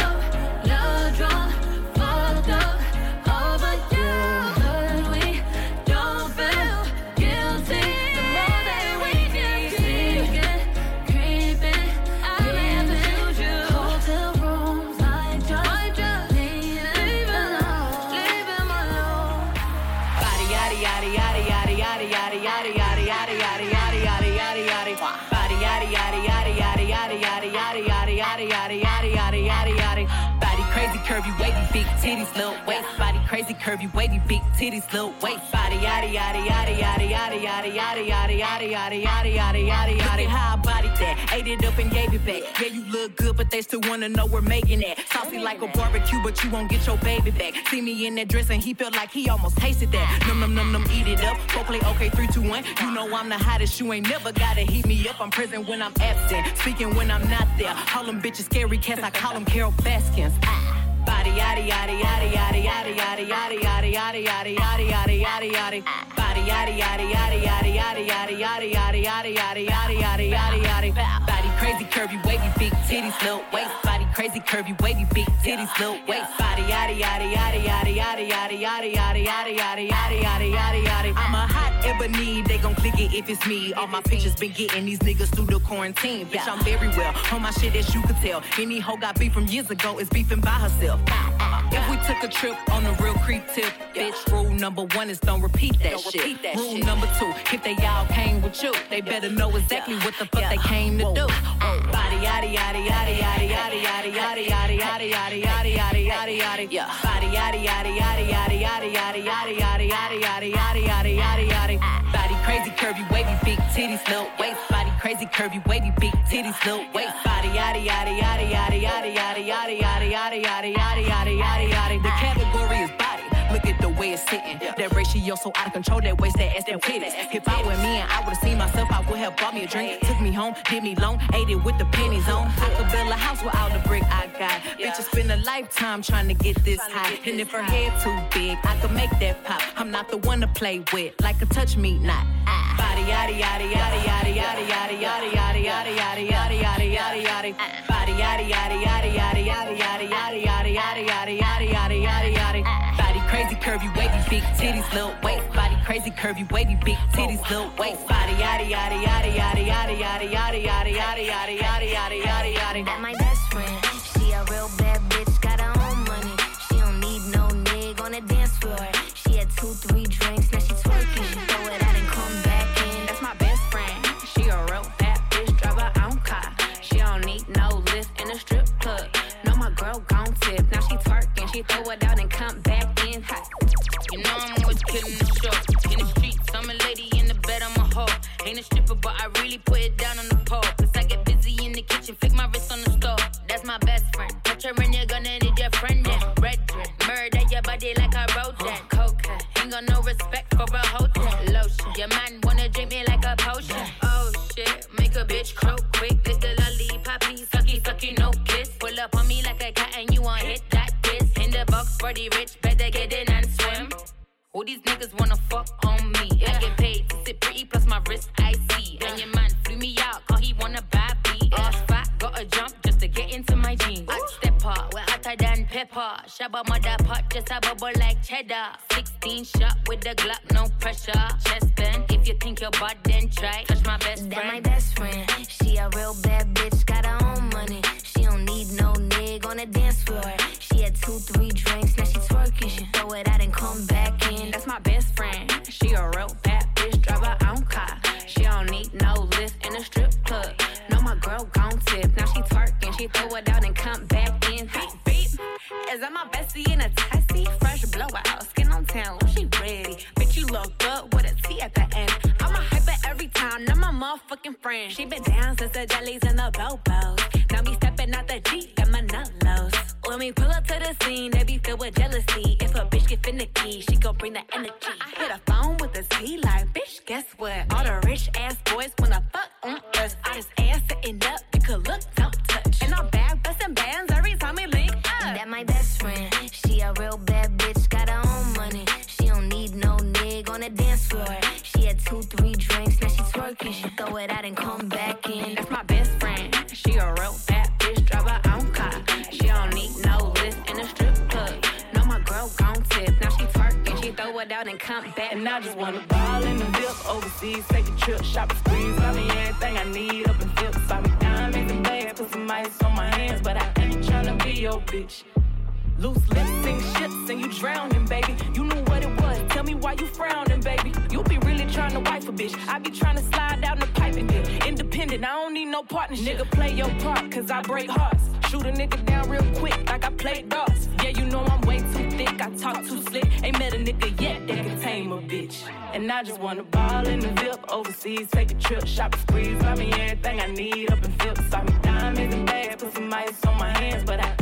titties little waist Body crazy curvy wavy big titties little waist Body yaddy yaddy yaddy yaddy yaddy yaddy yaddy yaddy yaddy yaddy yaddy yaddy yaddy yaddy How I body that ate it up and gave it back Yeah you look good but they still wanna know we're making that Saucy like a barbecue but you won't get your baby back See me in that dress and he felt like he almost tasted that Num num num num eat it up Go play okay three two one You know I'm the hottest you ain't never gotta heat me up I'm present when I'm absent Speaking when I'm not there Call them bitches scary cats I call them Carole Baskins Ah. Body yaddy yaddy yaddy yaddy yaddy yaddy yaddy yaddy yaddy yaddy yaddy yaddy yaddy yaddy Body yaddy yaddy yaddy yaddy yaddy yaddy yaddy yaddy yaddy yaddy yaddy yaddy yaddy yaddy Body crazy curvy wavy big titties little waist Body crazy curvy wavy big titties little waist Body yaddy yaddy yaddy yaddy yaddy yaddy yaddy yaddy yaddy yaddy yaddy yaddy yaddy yaddy I'm a hot ebony they gon' click it if it's me All my pictures been getting these niggas through the quarantine Bitch I'm very well on my shit as you could tell Any hoe got beef from years ago is beefing by herself if we took a trip on a real creep tip, bitch, rule number one is don't repeat that shit. rule number two, if they all came with you, they better know exactly what the fuck they came to do. Body yaddy yaddy yaddy yaddy yaddy yaddy yaddy yaddy yaddy yaddy yaddy yaddy yaddy yaddy Body yaddy yaddy yaddy yaddy yaddy yaddy yaddy yaddy yaddy yaddy yaddy yaddy yaddy yaddy Body crazy curvy wavy big titties little waist. Body crazy curvy wavy big titties little waist. Body yaddy yaddy yaddy yaddy yaddy yaddy yaddy yaddy yaddy yaddy yaddy yaddy yaddy yaddy. The category is body. Look at the way it's sitting. That ratio so out of control. That waist, that ass, that titties. If I were me and I would've seen myself, I would have bought me a drink. Took me home, did me long, ate it with the pennies on. I could build a house without the brick I got. Bitches spend a lifetime trying to get this high. And if her head too big, I could make that pop. I'm not the one to play with, like a touch me not. Body yaddy yaddy yaddy yaddy yaddy yaddy yaddy yaddy yaddy yaddy yaddy yaddy yaddy yaddy. Body yaddy yaddy yaddy yaddy yaddy yaddy yaddy yaddy yaddy yaddy yaddy. Body crazy curvy wavy big titties little waist. Body crazy curvy wavy big titties little waist. Body yaddy yaddy yaddy yaddy yaddy yaddy yaddy yaddy yaddy yaddy yaddy yaddy yaddy. That my best niggas wanna fuck on me. I get paid to sit pretty, plus my wrist I see. And your man flew me out, cause he wanna buy beat. Ass fat, gotta jump just to get into my jeans. I step up, we're hotter than pepper. Shabba mother pot, just a bubble like cheddar. 16 shot with the Glock, no pressure. Chest bend, if you think you're bad, then try. Touch my best That my friend. best friend. She a real bad bitch, got her own money. She don't need no nigga on the dance floor. She had two, three gon' tip. Now she twerking, she throw it out and come back in. Beep, beep. That my bestie in a tessie? Fresh blowout, skin on town, oh, she ready. Bitch, you look good with a T at the end. I'm a hyper every time, not my motherfucking friend. She been down since the jellies and the bobos. Now me stepping out the Jeep, got my nullos. When we pull up to the scene, they be filled with jealousy. If a bitch get finicky, she gon' bring the energy. I hit a phone with a T like, bitch, guess what? All the rich ass boys wanna fuck on us. It out and come back in. That's my best friend. She a real bad bitch, drive her own car. She don't need no lift in a strip club. No, my girl gon' tip. Now she twerking, she throw it out and come back. And I just wanna ball in the VIP overseas, take a trip, shop shopping sprees, buy me everything I need up in Phillips, buy me diamonds and bags, put some ice on my hands, but I ain't tryna be your bitch. Loose lips sink ships and you drowning, baby. You knew what it was. Tell me why you frowning, to wife a bitch. I be trying to slide down the pipe and get independent. I don't need no partnership. Nigga, play your part, cause I break hearts. Shoot a nigga down real quick, like I played darts. Yeah, you know I'm way too thick. I talk too slick. Ain't met a nigga yet that can tame a bitch. And I just wanna ball in the VIP overseas, take a trip, shopping sprees, buy me everything I need up in Phillips. Buy me diamonds and bags, put some ice on my hands, but I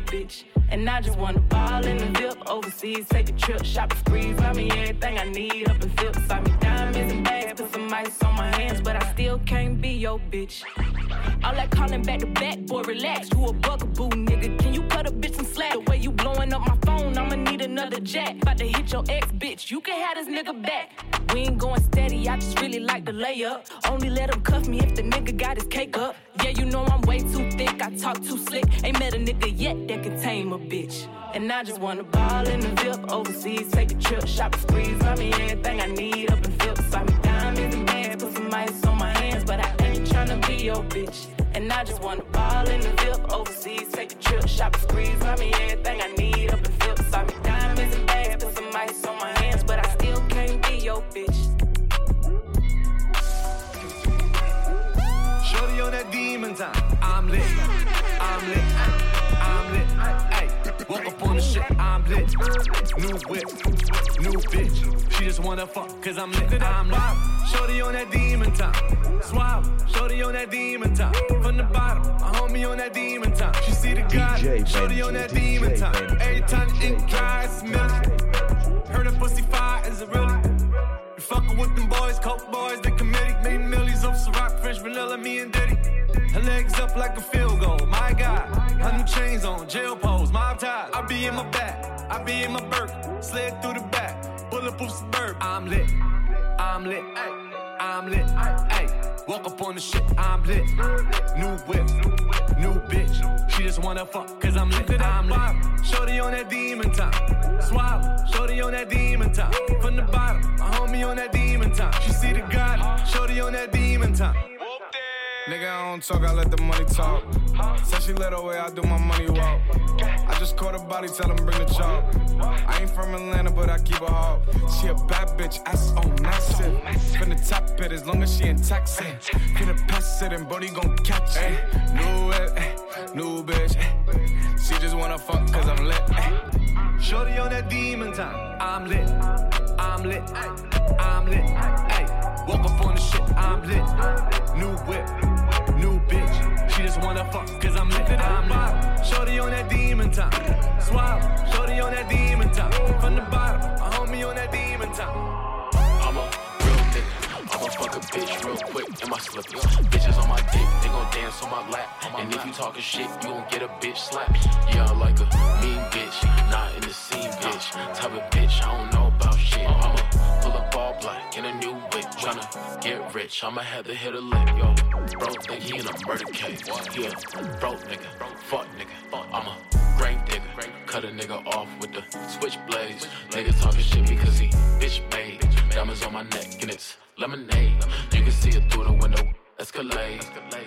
bitch. And I just wanna ball in the VIP overseas, take a trip, shopping sprees, buy me everything I need up in Phillips. Buy me diamonds and bags, put some ice on my hands, but I still can't be your bitch. All that calling back to back, boy, relax. You a bugaboo, nigga. Can you cut a bitch some slack? The way you blowing up my phone, I'ma need another jack. About to hit your ex, bitch. You can have this nigga back. We ain't going steady, I just really like the layup. Only let him cuff me if the nigga got his cake up. Yeah, you know I'm way too thick, I talk too slick. Ain't met a nigga yet that can tame a bitch. And I just wanna ball in the VIP overseas, take a trip, shopping sprees, buy me everything I need up in Phillips. Buy me diamonds and bags, put some ice on my hands, but I ain't tryna be your bitch. And I just wanna ball in the VIP overseas, take a trip, shopping sprees, buy me everything I need up in can't be your bitch. Shorty on that demon time. I'm lit. I'm lit. I'm lit. Hey, woke up on the shit. I'm lit. New whip. New bitch. She just wanna fuck cause I'm lit. I'm lit. Shorty on that demon time. Swallow. Shorty on that demon time. From the bottom. My homie on that demon time. She see the God. DJ Shorty on that demon time. Benji, Every time the ink dry, it's milk. Heard a pussy fire, is it really? You fucking with them boys, coke boys, they committee. Made millions off Ciroc, French vanilla, me and Diddy. Her legs up like a field goal, my God. Her new chains on, jail pose, mob ties. I be in my back, I be in my Burke. Slid through the back, bulletproof suburb. I'm lit, I'm lit, ay, I'm lit, ay. Walk up on the shit, I'm lit. New whip, new bitch. She just wanna fuck, cause I'm lit, I'm lit. Shorty on that demon time. Swallow, shorty on that demon time. From the bottom, my homie on that demon time. She see the God, shorty on that demon time. Nigga, I don't talk, I let the money talk. Said she let her way, I do my money walk. I just caught a body, tell him bring the chalk. I ain't from Atlanta, but I keep a hawk. She a bad bitch, ass on massive. Finna top it as long as she in Texas. Finna pass it and Bodie gon' catch it. New whip, eh, New bitch. Eh. She just wanna fuck cause I'm lit. Eh. Shorty on that demon time. I'm lit. I'm lit. I'm lit. Hey, woke up on the shit. I'm lit. New whip. New bitch. She just wanna fuck cause I'm lit. I'm lit. Shorty on that demon time. Swap. Shorty on that demon time. From the bottom. A homie on that demon time. Fuck a bitch real quick in my slippers. Bitches on my dick, they gon' dance on my lap. And if you talking shit, you gon' get a bitch slap. Yeah, I like a mean bitch, not in the scene bitch. Type of bitch, I don't know about shit. I'ma pull up all black in a new whip. Tryna get rich, I'ma have to hit a lick, yo. Bro, think he in a murder case. Yeah, bro, nigga, fuck nigga. I'm a grave digger. Cut a nigga off with the switchblades. Nigga talking shit because he bitch made. Diamonds on my neck and it's lemonade. You can see it through the window. Escalade,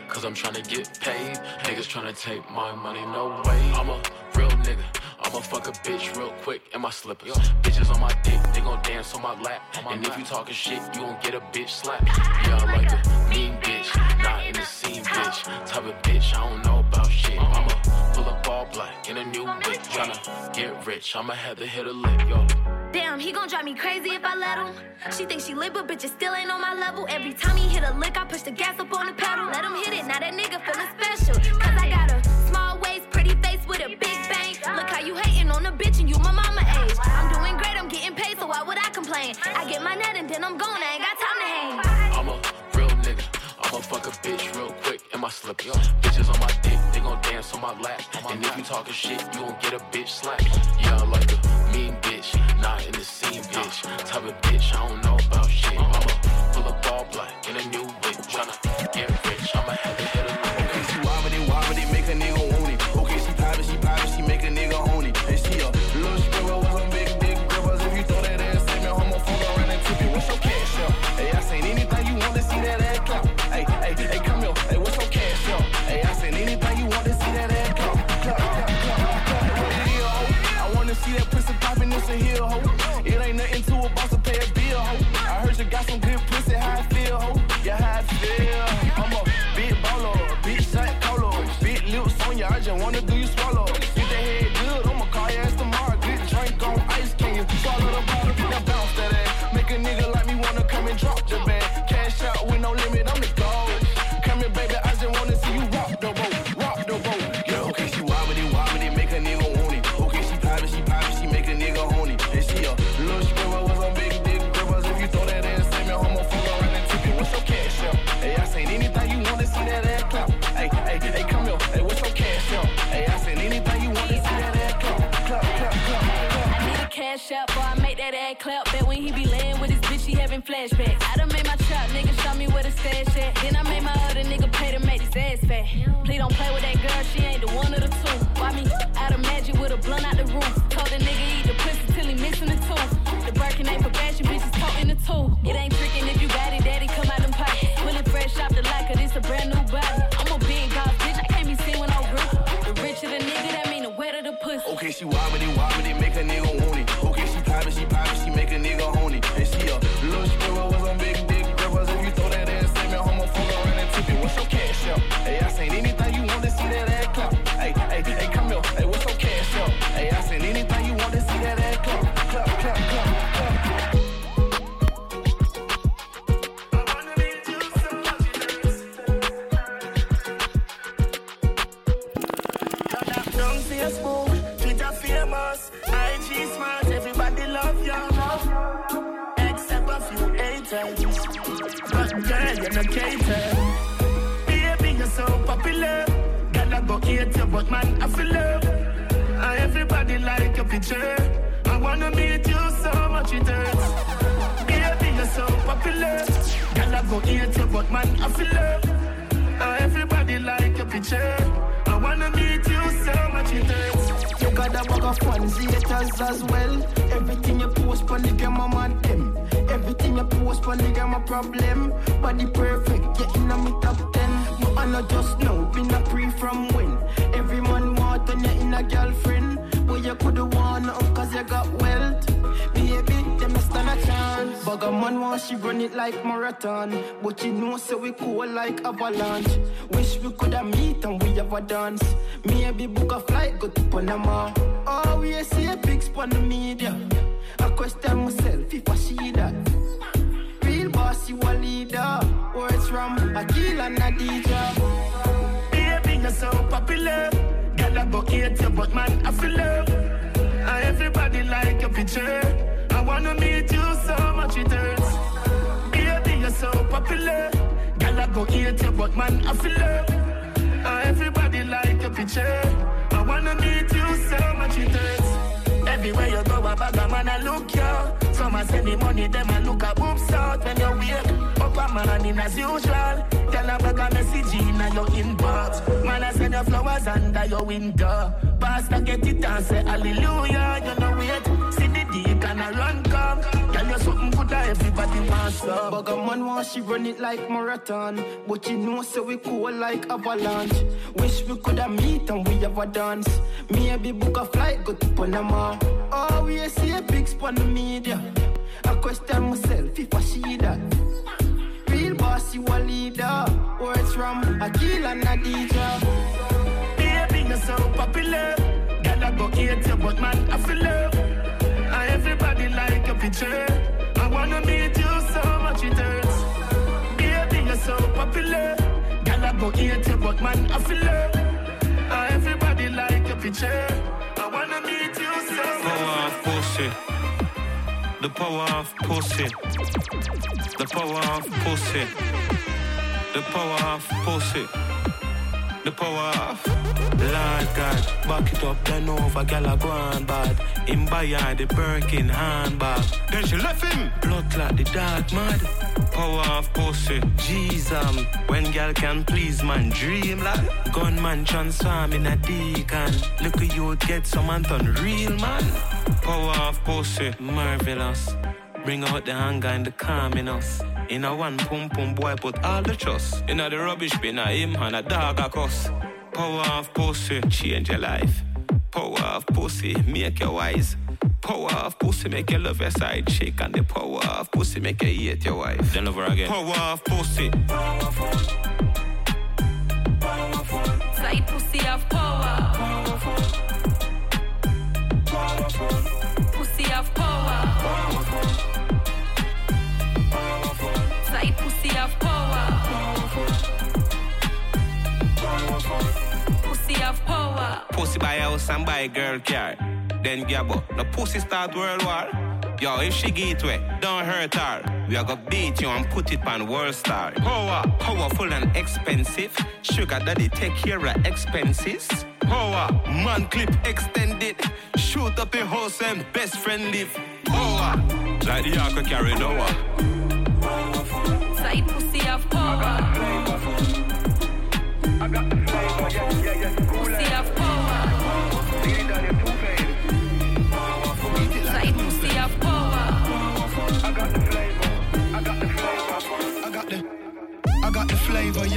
cause I'm tryna get paid. Niggas tryna take my money, no way. I'm a real nigga. I'ma fuck a bitch real quick in my slippers. Bitches on my dick, they gon' dance on my lap. And if you talking shit, you gon' get a bitch slap. Yeah, I like a mean bitch, not in the scene bitch. Type of bitch, I don't know about shit. I'ma pull up all black in a new whip. Tryna get rich, I'ma have to hit a lick, yo. Damn, he gon' drive me crazy if I let him. She thinks she lit, but bitches still ain't on my level. Every time he hit a lick, I push the gas up on the pedal. Let him hit it, now that nigga feeling special. Cause I got a small waist, pretty face with a big bang. Look how you hating on a bitch and you my mama age. I'm doing great, I'm getting paid, so why would I complain? I get my net and then I'm gone, I ain't got time to hang. I'm a real nigga. I'ma fuck a bitch real quick in my slippers. Bitches on my dick, they gon' dance on my lap. And if you talking shit, you gon' get a bitch slapped. Yeah, I like a mean bitch, not in the scene bitch. Type of bitch, I don't know about shit. I'ma pull up all black in a new having flashbacks. I done made my trap, nigga, show me where the stash at. Then I made my other nigga pay to make his ass fat. Please don't play with that girl, she ain't the one of the two. Why me out of magic with a blunt out the roof? Told the nigga eat the pussy till he missing the tooth. The Birkin ain't for fashion, bitches toting the two. It ain't tricking if you got it, daddy, come out them pockets. Pulling fresh off the locker, this a brand new body. I'm a big boss, bitch, I can't be seen with no grip. The richer the nigga, that mean the wetter the pussy. Okay, she wobbly, wobbly, make a nigga a morning as usual. Tell a bag of message in your inbox. Man, I send your flowers under your window. Pastor get it and say hallelujah. You know wait, see the deacon a run come. Tell you something good that everybody wants up. Bugger man want she run it like marathon. But you know, so we cool like avalanche. Wish we coulda meet and we have a dance. Maybe book a flight, go to Panama. Oh, we see a big the media. I question myself if I see that. Boss, you a leader. Words from and Adija. Baby, you're so popular. Girl, I go hate you, but man, I feel love. Everybody like your picture. I wanna meet you so much it hurts. Baby, you're so popular. Girl, I go hate you, but man, I feel love. Everybody like your picture. I wanna meet you so Power of pussy. The power of pussy. The power of pussy. The power of pussy. The power of Lord God, back it up, then over, gal a go on bad. Him buy her the Birkin handbag. Then she left him. Blood clot the dark mad. Power of pussy. Jesus, um, when gal can please man, dream lad. Gunman transform in a deacon. Look at you get some turn real man. Power of pussy, marvelous. Bring out the anger and the calm in us. In a one pum pum boy put all the trust. In a the rubbish bin a him and a dog a cuss. Power of pussy, change your life. Power of pussy, make you wise. Power of pussy, make you love your side chick. And the power of pussy, make you hate your wife. Then over again. Power of pussy. Side pussy have power. Pussy have power. Side pussy have power. Pussy have power. Pussy buy house and buy girl car. Then gabbo. No pussy start world war. Yo, if she get wet, don't hurt her. We are gonna beat you and put it on world star. Power, powerful and expensive. Sugar daddy take care of expenses. Power, man clip extended. Shoot up a house and best friend live. Power, like the ark carry Noah. Side pussy have power.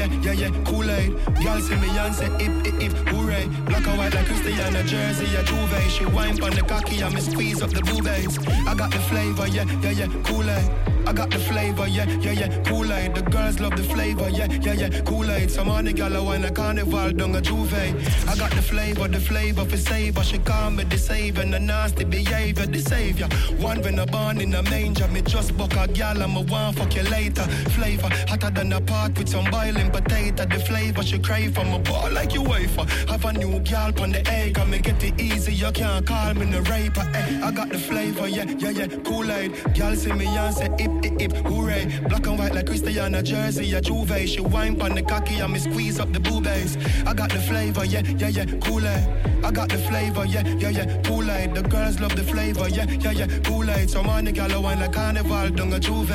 Yeah, yeah, yeah, Kool-Aid. Y'all see me and say hip, hip, hip, hooray. Black and white like Cristiano Jersey, a Juve. She wine on the cocky and squeeze up the boobies. I got the flavor, yeah, yeah, yeah, Kool-Aid. I got the flavor, yeah, yeah, yeah, Kool-Aid. The girls love the flavor, yeah, yeah, yeah, Kool-Aid. Some on the gal a wine a carnival down a Juve. I got the flavor, the flavor for savor. She call me the savior, the nasty behavior, the savior. One when I born in a manger, me just buck a gal and me want fuck you later. Flavor hotter than a pot with some boiling potato. The flavor she crave from a ball like you wafer. Have a new gal on the egg, and me get it easy. You can't call me the raper. Eh. I got the flavor, yeah, yeah, yeah, Kool-Aid. Gal see me and say hip, hooray. Black and white like Cristiano Jersey, a Juve. She wine on the cocky and me squeeze up the boobies. I got the flavor, yeah, yeah, yeah, Kool-Aid. I got the flavor, yeah, yeah, yeah, Kool-Aid. The girls love the flavor, yeah, yeah, yeah, Kool-Aid. Some on the gal wine like carnival down a Juve.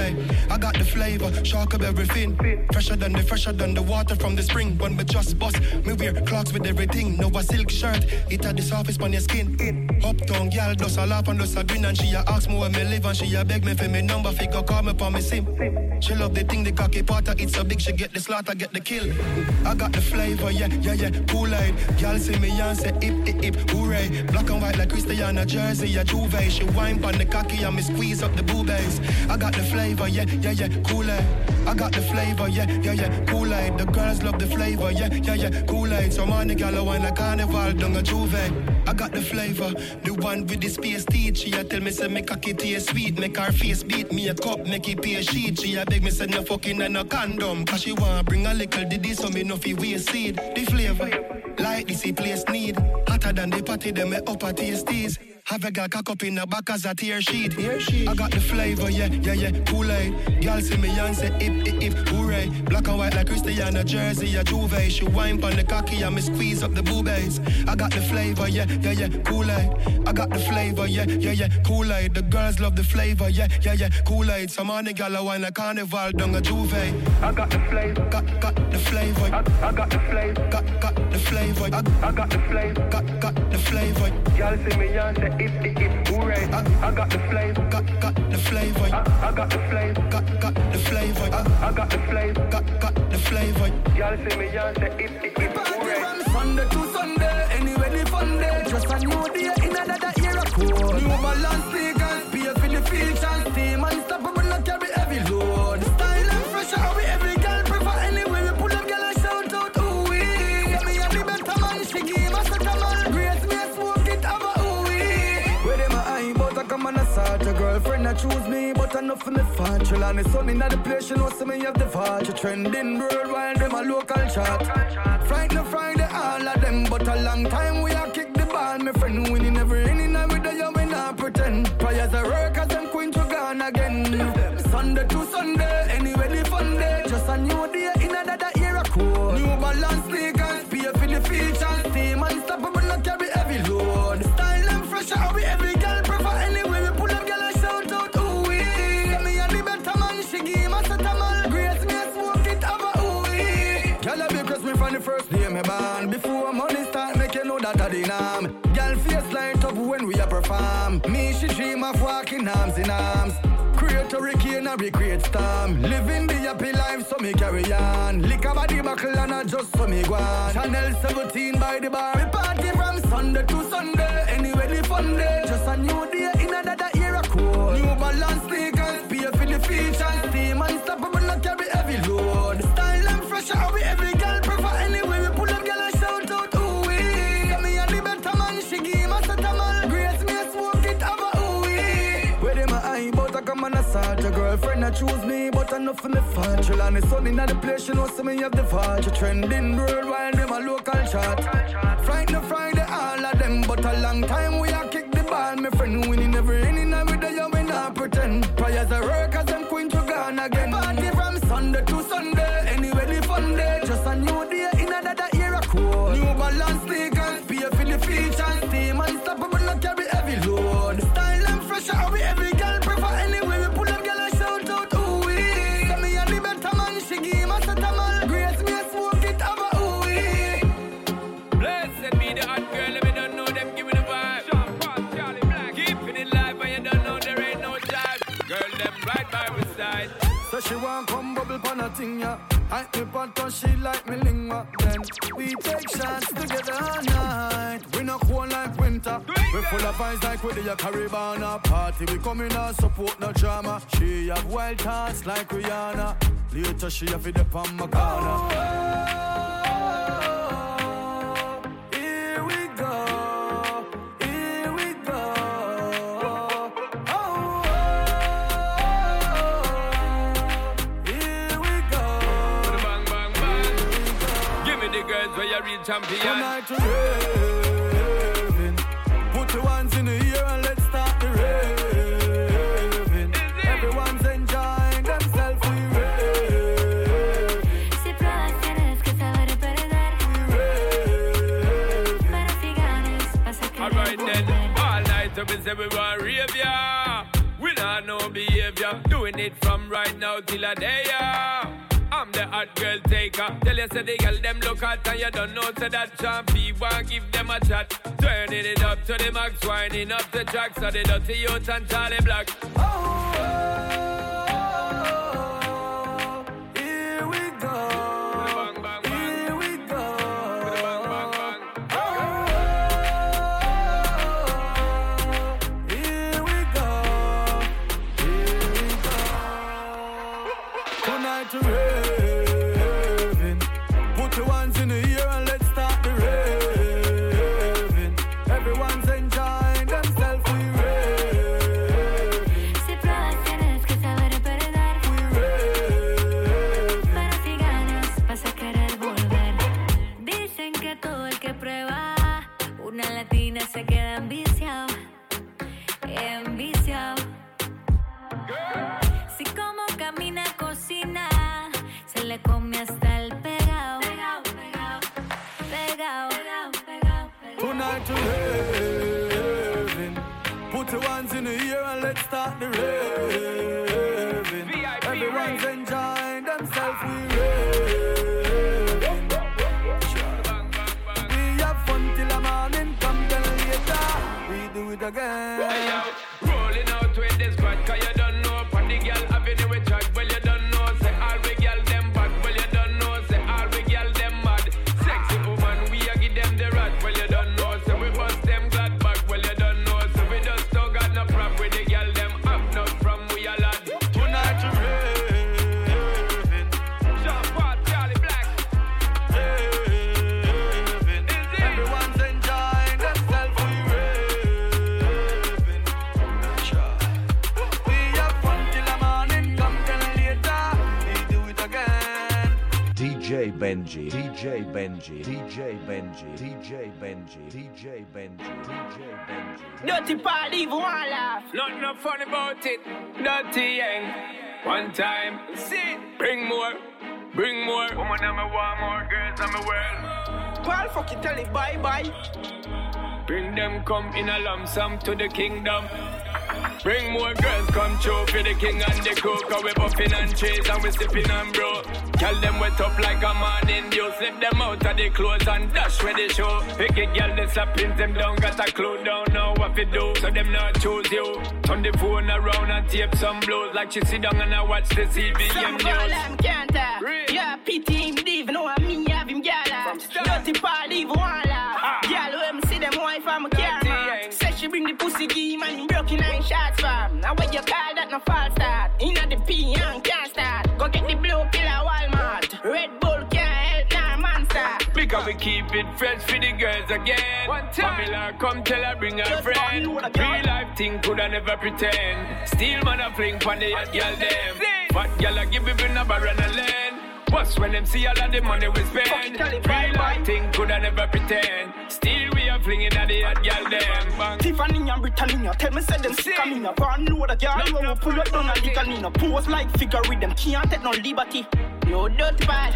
I got the flavor, shark of everything. Fresher than the fresher than the water from the spring. When me just bust, me wear clocks with everything. No a silk shirt, it had the surface on your skin. Uptown gal does a laugh and does a grin and she a ask me where me live and she a beg me for me number. Figure call me for me sim. She love the thing the cocky potter. It's so big she get the slaughter, get the kill. I got the flavor, yeah, yeah, yeah, Kool-Aid. Gal see me and say hip, hip, hooray. Black and white like Cristiano Jersey, a Juve. She wine on the cocky and me squeeze up the boobies. I got the flavor, yeah, yeah, yeah, Kool-Aid. I got the flavor, yeah, yeah, yeah, Kool-Aid. The girls love the flavor, yeah, yeah, yeah, Kool-Aid. So man, the gal wine like carnival, down a Juve. I got the flavor, the one with the space teeth. She a tell me say me cocky taste sweet, make her face beat me a cup, make it pay sheet. She a beg me say no fucking and no condom, cause she want bring a little diddy so me no fi waste seed. The flavor, like this he place need, hotter than the party them me upper tasties. Have a girl cock up in the back as a tear sheet. I got the flavor, yeah, yeah, yeah, Kool-Aid. Girl see me and say hip, hip, hip, hooray. Black and white like Cristiano Jersey, a Juve. She wine on the cocky and me squeeze up the boobies. I got the flavor, yeah, yeah, yeah, Kool-Aid. I got the flavor, yeah, yeah, yeah, Kool-Aid. The girls love the flavor, yeah, yeah, yeah, Kool-Aid. Some on the gal a wine like carnival, down a Juve. I got the flavor, got, got the flavor. I, I got the flavor, got, got the flavor. I, I got the flavor, got, got the flavor. Girl see me and say hip, hip, hip, hooray. I, uh, I got the flavor, got, got the flavor. I, I got the flavor, got, got the flavor. I, I got the flavor, got, got the flavor. Girl see me and say hip, hip, hip, Your I choose me, but enough for me fat. Chill on the sun in the place, she know see me have the fat. You trending worldwide, them a local chat. Friday, Friday, all of them, but a long time we a kick the ball. My friend winning every inning, and with the young we not pretend. Prayers are work as them queen to gone again. Sunday to Sunday, anyway a hurricane, a storm. Living the happy life, so me carry on. Lick a body buckle and I just so me go on. Channel 17 by the bar. We party from Sunday to Sunday. But enough for me fan. Chill on the sun in the place, she know see me have the. You trending worldwide, them a local chat. Friday, Friday, all of them, but a long time we a So she want come bubble pon a thing, yeah. I me pot on she like me linger. Then we take shots together all night. We not cold like winter. We full of vibes like we the Caribbean party. We come in and support no drama. She have wild thoughts like Rihanna. Later she have it up on my corner. Oh, Here we go. Champion. Tonight we're Tell you say the girl them look hot and you don't know say that champy want give them a chat. Turning it up to the max, winding up the track so the dirty youth and Charlie Black. Here Benji, DJ Benji, DJ Benji, DJ Benji. Dirty party, even one laugh. Nothing no fun about it. Dirty yang. One time. See, bring more. Bring more. Woman, I'm a want more girls, I'm a world. Paul fucking tell it bye bye. Bring them come in a lump sum to the kingdom. Bring more girls come show for the king and the Cause we buffing and chase and we sipping and bro. Tell them wet up like a morning dew Slip them out of the clothes and dash where they show. Pick a girl, they slapping them down Got a clue, don't know what to do. So them not choose you. Turn the phone around and tape some blows. Like she sit down and I watch the CBM Some girl I'm can't uh, talk. Yeah, pity him, leave, No, know what me have him girl uh. at. Dirty party, even one laugh. Girl, when see them wife, I'm a care man. Say she bring the pussy game shots fam. Now what you call that no false start? Inna the P and can't start. Go get the blue pill at Walmart. Red Bull can't help nah monster. Because we keep it fresh for the girls again. One time. Pamela, come tell her, bring her friend. Real life thing could I never pretend. Still man a fling pon the hot girl them. But girl I give it a number and a land. What's when them see all of the money we spend? Real life thing could I never pretend. Still we are flinging at the hot girl them. Bang. Tiffany and Britannia tell me say them sick of me. Born know the girl when we pull up down a lick and in a pose like figure with them can't take no liberty. Yo, dirty bad.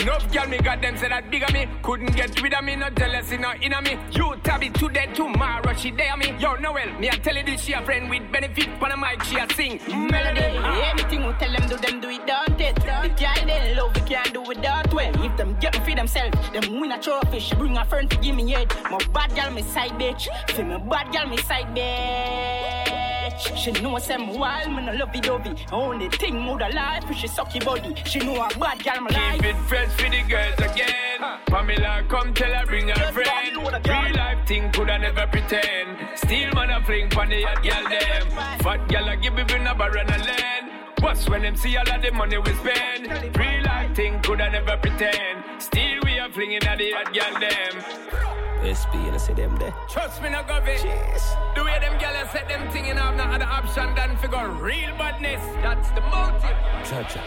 Enough girl me got them say that bigger me Couldn't get rid of me, no jealousy, no inner me You tabby today, tomorrow she dare me Yo, Noel, me I tell you this, she a friend with benefit On a mic, she a sing Melody, anything we tell them do, them do it, don't it? The girl they love, we can't do without way. If them get me for themselves, them win a trophy. She bring a friend to give me head. My bad girl, me side bitch. Feel me bad girl, me side bitch. She know some wild, me no lovey dovey. Only thing more the life is she sucky body. She know a bad girl, me like. Keep it fresh for the girls again. Pamela, come tell her, bring her friend. Real life thing could I never pretend. Still man a fling pon the hot girl them. Fat girl a give me a number and a land. What's when them see all of the money we spend? Real life thing could I never pretend. Still we are flinging at the hot girl them SP, you see them there. Trust me, no go it. The way them gyal set them thing in have no other option than figure real badness. That's the motive. Cha-cha.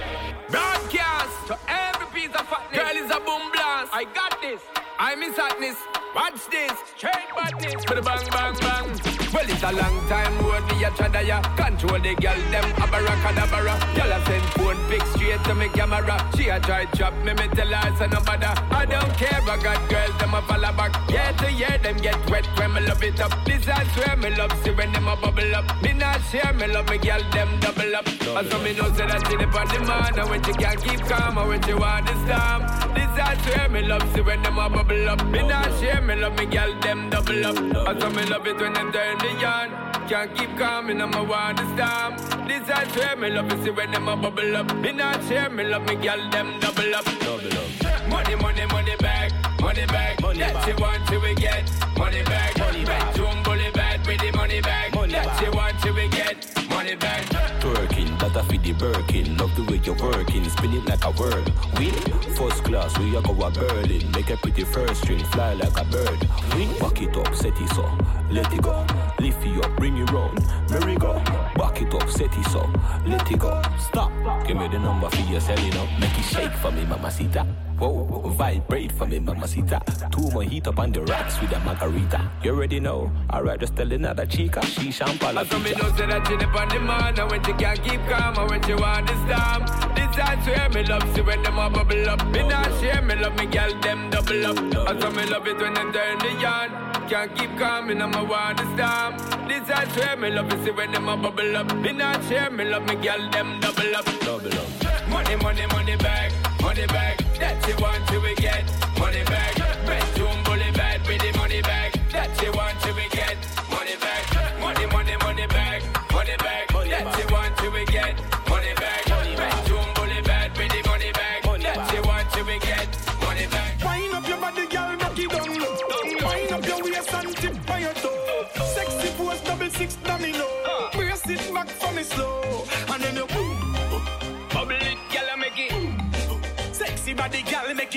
Broadcast to every piece of fatness. Girl is a boom blast. I got this. I'm in sadness. Watch this. Straight badness. For the bang, bang, bang. Well, it's a long time road me a try ya. Control the girl them abracadabra. Girl a send phone pic straight to me camera. She a try chop me, me tell her say no bother. I don't care, I got girls them a follow back. Year to year them get wet when me love it up. This I swear me love see when them a bubble up. Me not share me love me girl them double up. And so me know say that she the party man. And when she can't keep calm, and when she want to storm. This I swear me love see when them a bubble up. Me not share me love me girl them double up. And so me love it when them turn me on. Can't keep calm, and I'm a want to storm. This I swear me love it see when them a bubble up. Me not share me love me girl them double up. Double up. Money, money, money back, money back. Money that she want to we get. Money back, money back. Jumbo bully bad with the money back. Money that she want to we get. Money back. Twerking, that I feed the Birkin. Love the way you're working, spin it like a whirl. Win, first class, we are go a Berlin. Make a pretty first string, fly like a bird. Win, back it up, set it so, let it go. Lift it up, bring it round, merry go. Back it up, set it so, let it go. Stop, give me the number for your selling up. Make it shake for me, mamacita. Whoa, vibrate for me, mamacita. Two mojito up on the rocks with a margarita. You already know. Alright, just tell another chica. She champagne. As me know say that she on the man And when she can't keep calm And when she want to storm This I swear me love See when them a bubble up Me not share me love me girl them double up I As me love it when them turn the yarn Can't keep calm and I'm a want to storm This I swear me love it See when them a bubble up Me not share me love me girl them double up Double up Money money money back Money back That she want to we get. Money back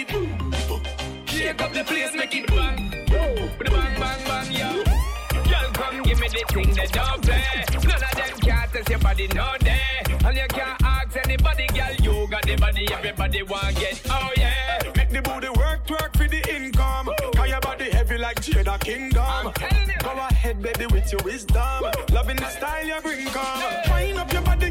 it. Shake up the place, make it bang bang, bang, bang, yeah Girl, come give me the thing that don't play None of them can't test your body, no day And you can't ask anybody, girl You got the body, everybody want get Oh yeah Make the booty work, twerk for the income. Cause your body heavy like Jada Kingdom. Go ahead, baby, with your wisdom. Loving the style you bring, come. Wind up your body,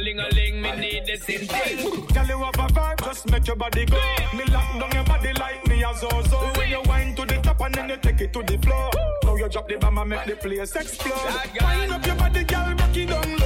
ring Ting-a-ling-a-ling, me need the same thing Girl, you have a vibe, just make your body go. Me lock down your body like me a zozo. When you wind to the top and then you take it to the floor. Now you drop the bomb and make the place explode. Wind up your body, girl, rock it down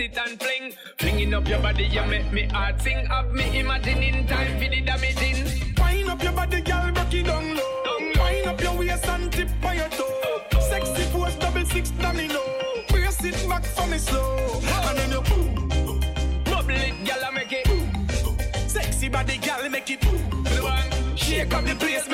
yeah. it and fling Flinging up your body you make me heart sing Have me imagining time for the damaging Wind up your body, girl, rock it down low. Wind up your waist and tip on your toe. Sexy pose, double six domino. Brace it back for me slow, and then you boom. Bubble it, girl, I make it Sexy body, girl, make it boom. With the bang Shake up the place,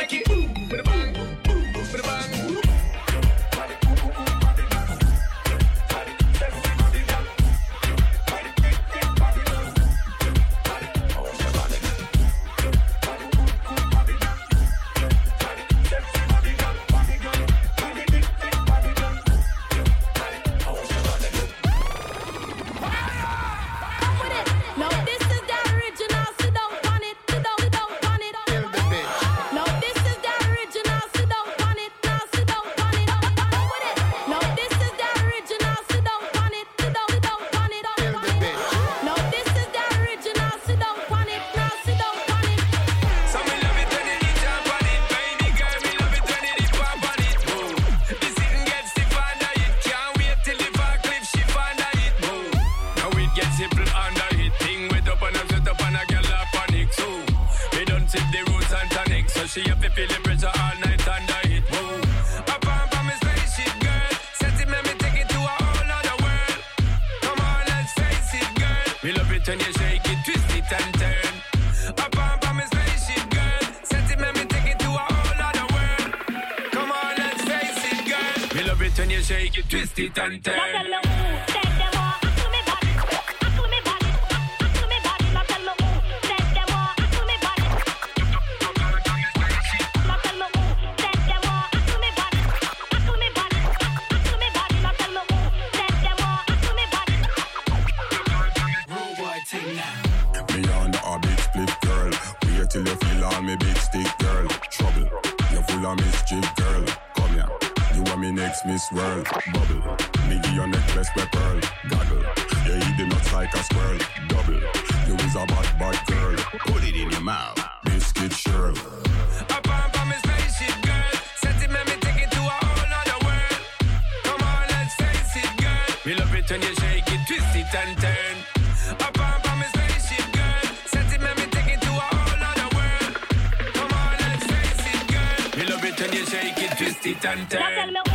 shake it, twist it and turn.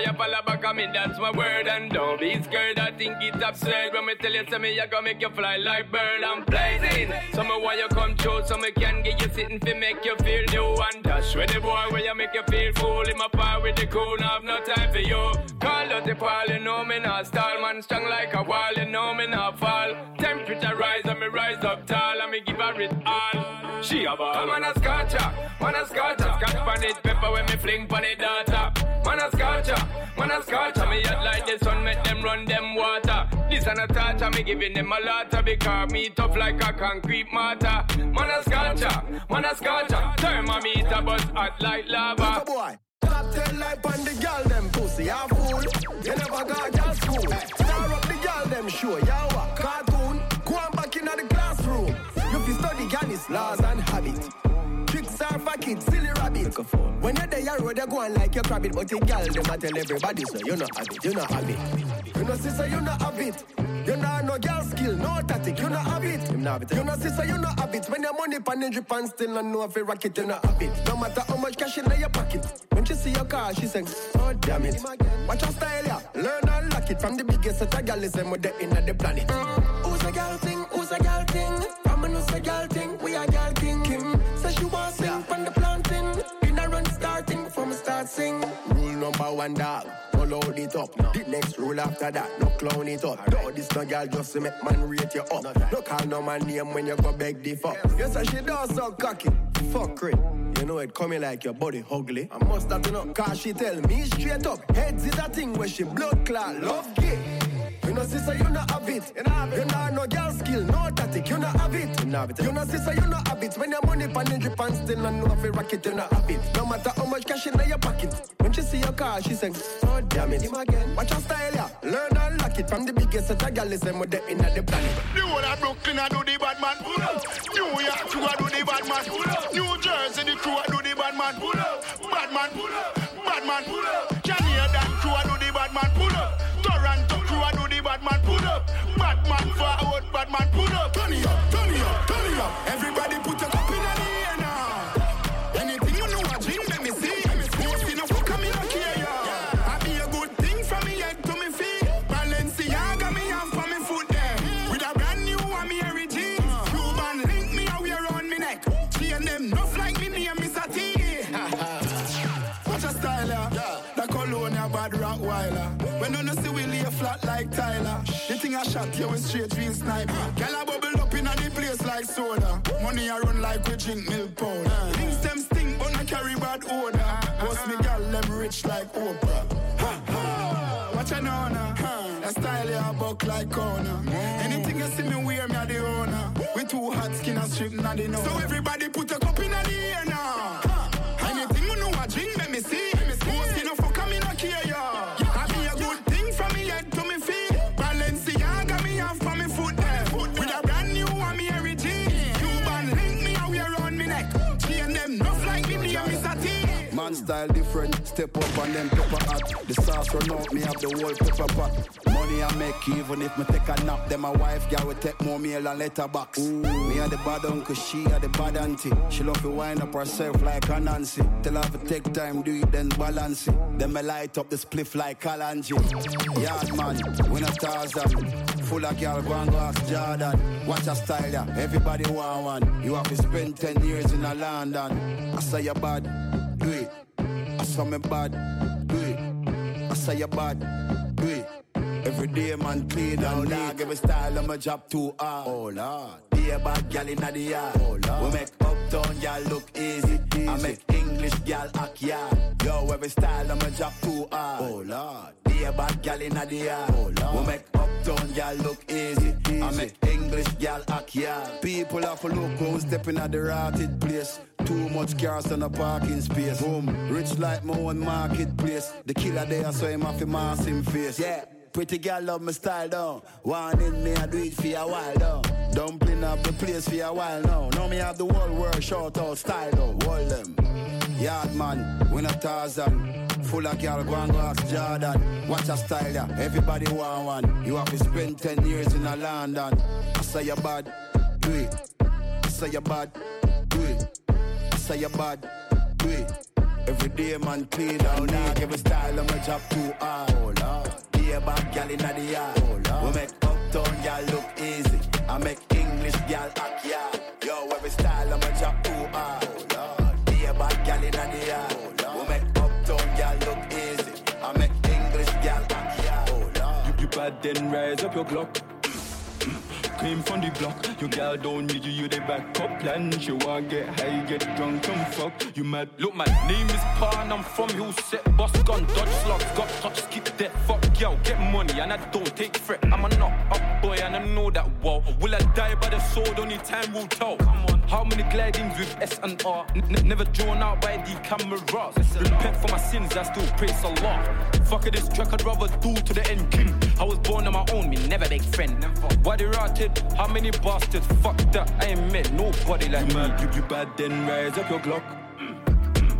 Me for back of me, that's my word and don't be scared. I think it's absurd when me tell you, say me I gonna make you fly like bird. I'm blazing, so me why you come true, so me can get you sitting fi make you feel new and dash with the boy where you make you feel fool. In my power with the cool, now have no time for you. Call out the pal, you know me not stall, man strong like a wall, you know me not fall. Temperature rise and me rise up tall, and me give her it all. She a ball. Man a scotcha, man a scotcha, scotch pan it, pepper when me fling pan it. Man a scotcha, man a scotcha, me hot like the sun, make them run them water. This and a touch, me giving them a lot because me tough like a concrete mortar. Man a scotcha, man a scotcha, thermometer buzz hot like lava. Little boy, top ten like on the girl them pussy, ya fool. You never got girl school. Star up the girl them show, ya what? Cartoon, go on back in the classroom. You fi study Ghana's laws and habit. For kids, silly rabbit. When you're there, you road, you go on like your rabbit, but the girl them a tell everybody so you not have it, you not have it. You know sister, you not have it. You know no girl skill, no tactic, you not have it. Eh? You know sister, you not have it. When your money pan in drip and still not know if you rock it, you not have it. No matter how much cash in your pocket. When she see your car, she sing, oh damn it. Watch your style, yeah. Learn and lock it from the biggest set of girl is them with the in the planet. Who's a girl thing? Who's a girl thing? From who's a girl sing. Rule number one, dog. Follow it up. The next rule after that, no clown it up. No, this no girl just to make man rate you up. No call no man name when you go beg the fuck. Yes, and she does so cocky. Fuck it. You know it coming like your body ugly. I must have to know, cause she tell me straight up. Heads is a thing where she blood clot, love gay. You know, sister, you not have it. You know, have it. you know, no girl skill, no tactic, you not have it. You know, have it. You know, sister, you not have it. When your money pan in drip and still not know if you rock it, you not have it. No matter how much cash in your pocket. When she see your car, she sing, oh damn it. Him again. Watch your style, yeah. Learn and lock it from the biggest set of girls them with the in the planet. The whole of Brooklyn I do the bad man. Pull up. New York crew I do the bad man. Pull up. New Jersey the crew I do the bad man. Pull up. Bad man. Pull up. Bad man. Pull up. Canadian crew I do the bad man. Pull up. Bad man. Pull up. Bad man forward. Bad man. Pull up. Turn it up, turn it up, turn it up. Everybody put your shot you with straight real snipe. Girl a bubble up in the place like soda. Money I run like we drink milk powder. Things them stink but I carry bad odor. Boss me girl them rich like Oprah. Ha, ha. Watch your nana. That style ya buck like corner. Anything you see me wear, me a the owner. We too hot skin and strip not the know. So everybody put a style different, step up on them pepper hot. The sauce run out, me have the whole pepper pot. Money I make even if me take a nap. Then my wife girl will take more meal and letterbox. Me a the bad uncle, she a the bad auntie. She love to wind up herself like a Nancy. Tell her to take time, do it then balance it. Then me light up the spliff like Kalanji. Yard man, when a Tarzan. Full of girl, go and go ask Jordan. Watch style, yeah. Everybody want one. You have to spend 10 years in a London. I say you bad, do it. I saw me bad. I saw you bad. Every day man clean and. Give a style my job too hard. Oh lord. Be a bad gal inna the yard. Oh lord. We make uptown gal look easy. I make English gal act yard. Yo, every style my job too hard. Oh lord. Be a bad gal inna the yard. Oh lord. We make uptown gal look easy. I make English gal act yard. People have to look who's stepping at the rotted place. Too much cars on a parking space. Boom. Rich like my own marketplace. The killer there, so him have to mask him face. Yeah. Pretty girl love my style down. One in me, I do it for a while down. Dumpling up the place for a while now. Now me have the whole world short out style down. Hold them. Yard man, win a thousand. Full of girl, go and go ask Jordan. Watch a style, yeah. Everybody want one. You have to spend 10 years in a London. I say you bad, do it. I say you bad, do it. I say you bad, do it. Every day man clean down a style on my job too hard. A bad gal inna the yard. Oh. We make uptown gal look easy. I make English gal act yard. Yo, every style my job too hard. Oh bad gal inna the yard. Oh. We make uptown gal look easy. I make English gal act yard. Oh. You, you bad then rise up your Glock. Came from the block, your girl don't need you, you the backup plan. She wanna get high, get drunk and fuck. You mad? Look, my name is Pan, I'm from Hill Set, boss gun, dodge slugs, got touch, keep that fuck girl, get money, and I don't take threat. I'm a knock up boy, and I know that well. Will I die by the sword? Only time will tell. Come on, how many glidings with S and R? N- n- never drawn out by the cameras. Repent for my sins, I still praise Allah. Fuck it, this track I'd rather do to the end. King. I was born on my own, me never make friend. Why they rotted? How many bastards? Fuck that, I ain't met nobody like You me. mad? You, you bad then rise up your Glock.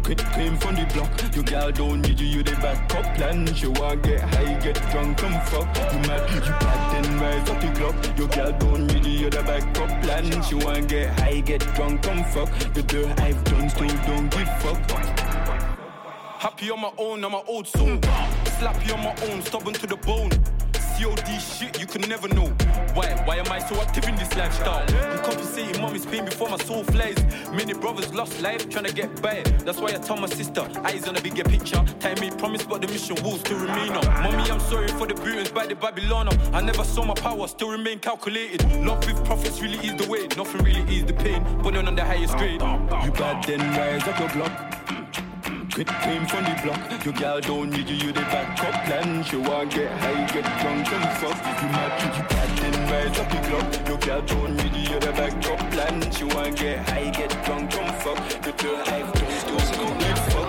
Ca- Came from the block, your girl don't need you, you the backup plan. She want get high, get drunk and fuck. You mad? You bad then rise up the Glock. Your girl don't need you, you the backup plan. She want get high, get drunk and fuck. The dirt I've done still don't give fuck. Happy on my own, I'm my old soul. Slappy on my own, stubborn to the bone. COD shit, you can never know. Why? Why am I so active in this lifestyle? I'm compensating mommy's pain before my soul flies. Many brothers lost life trying to get by. That's why I tell my sister, eyes on a bigger picture. Time made promise, but the mission will still remain on. Mommy, I'm sorry for the beatings by the Babylon. I never saw my power, still remain calculated. Love with profits really is the way. Nothing really is the pain, but none on the highest grade. You bad then rise up your block. Ca- Came from the block, your girl don't need you, you the backup plan. She want get high, get drunk and fuck. You mad, you bad then rise up the clock. Your girl don't need you, you the backup plan. She want get high, get drunk and fuck. The I've done still don't fuck.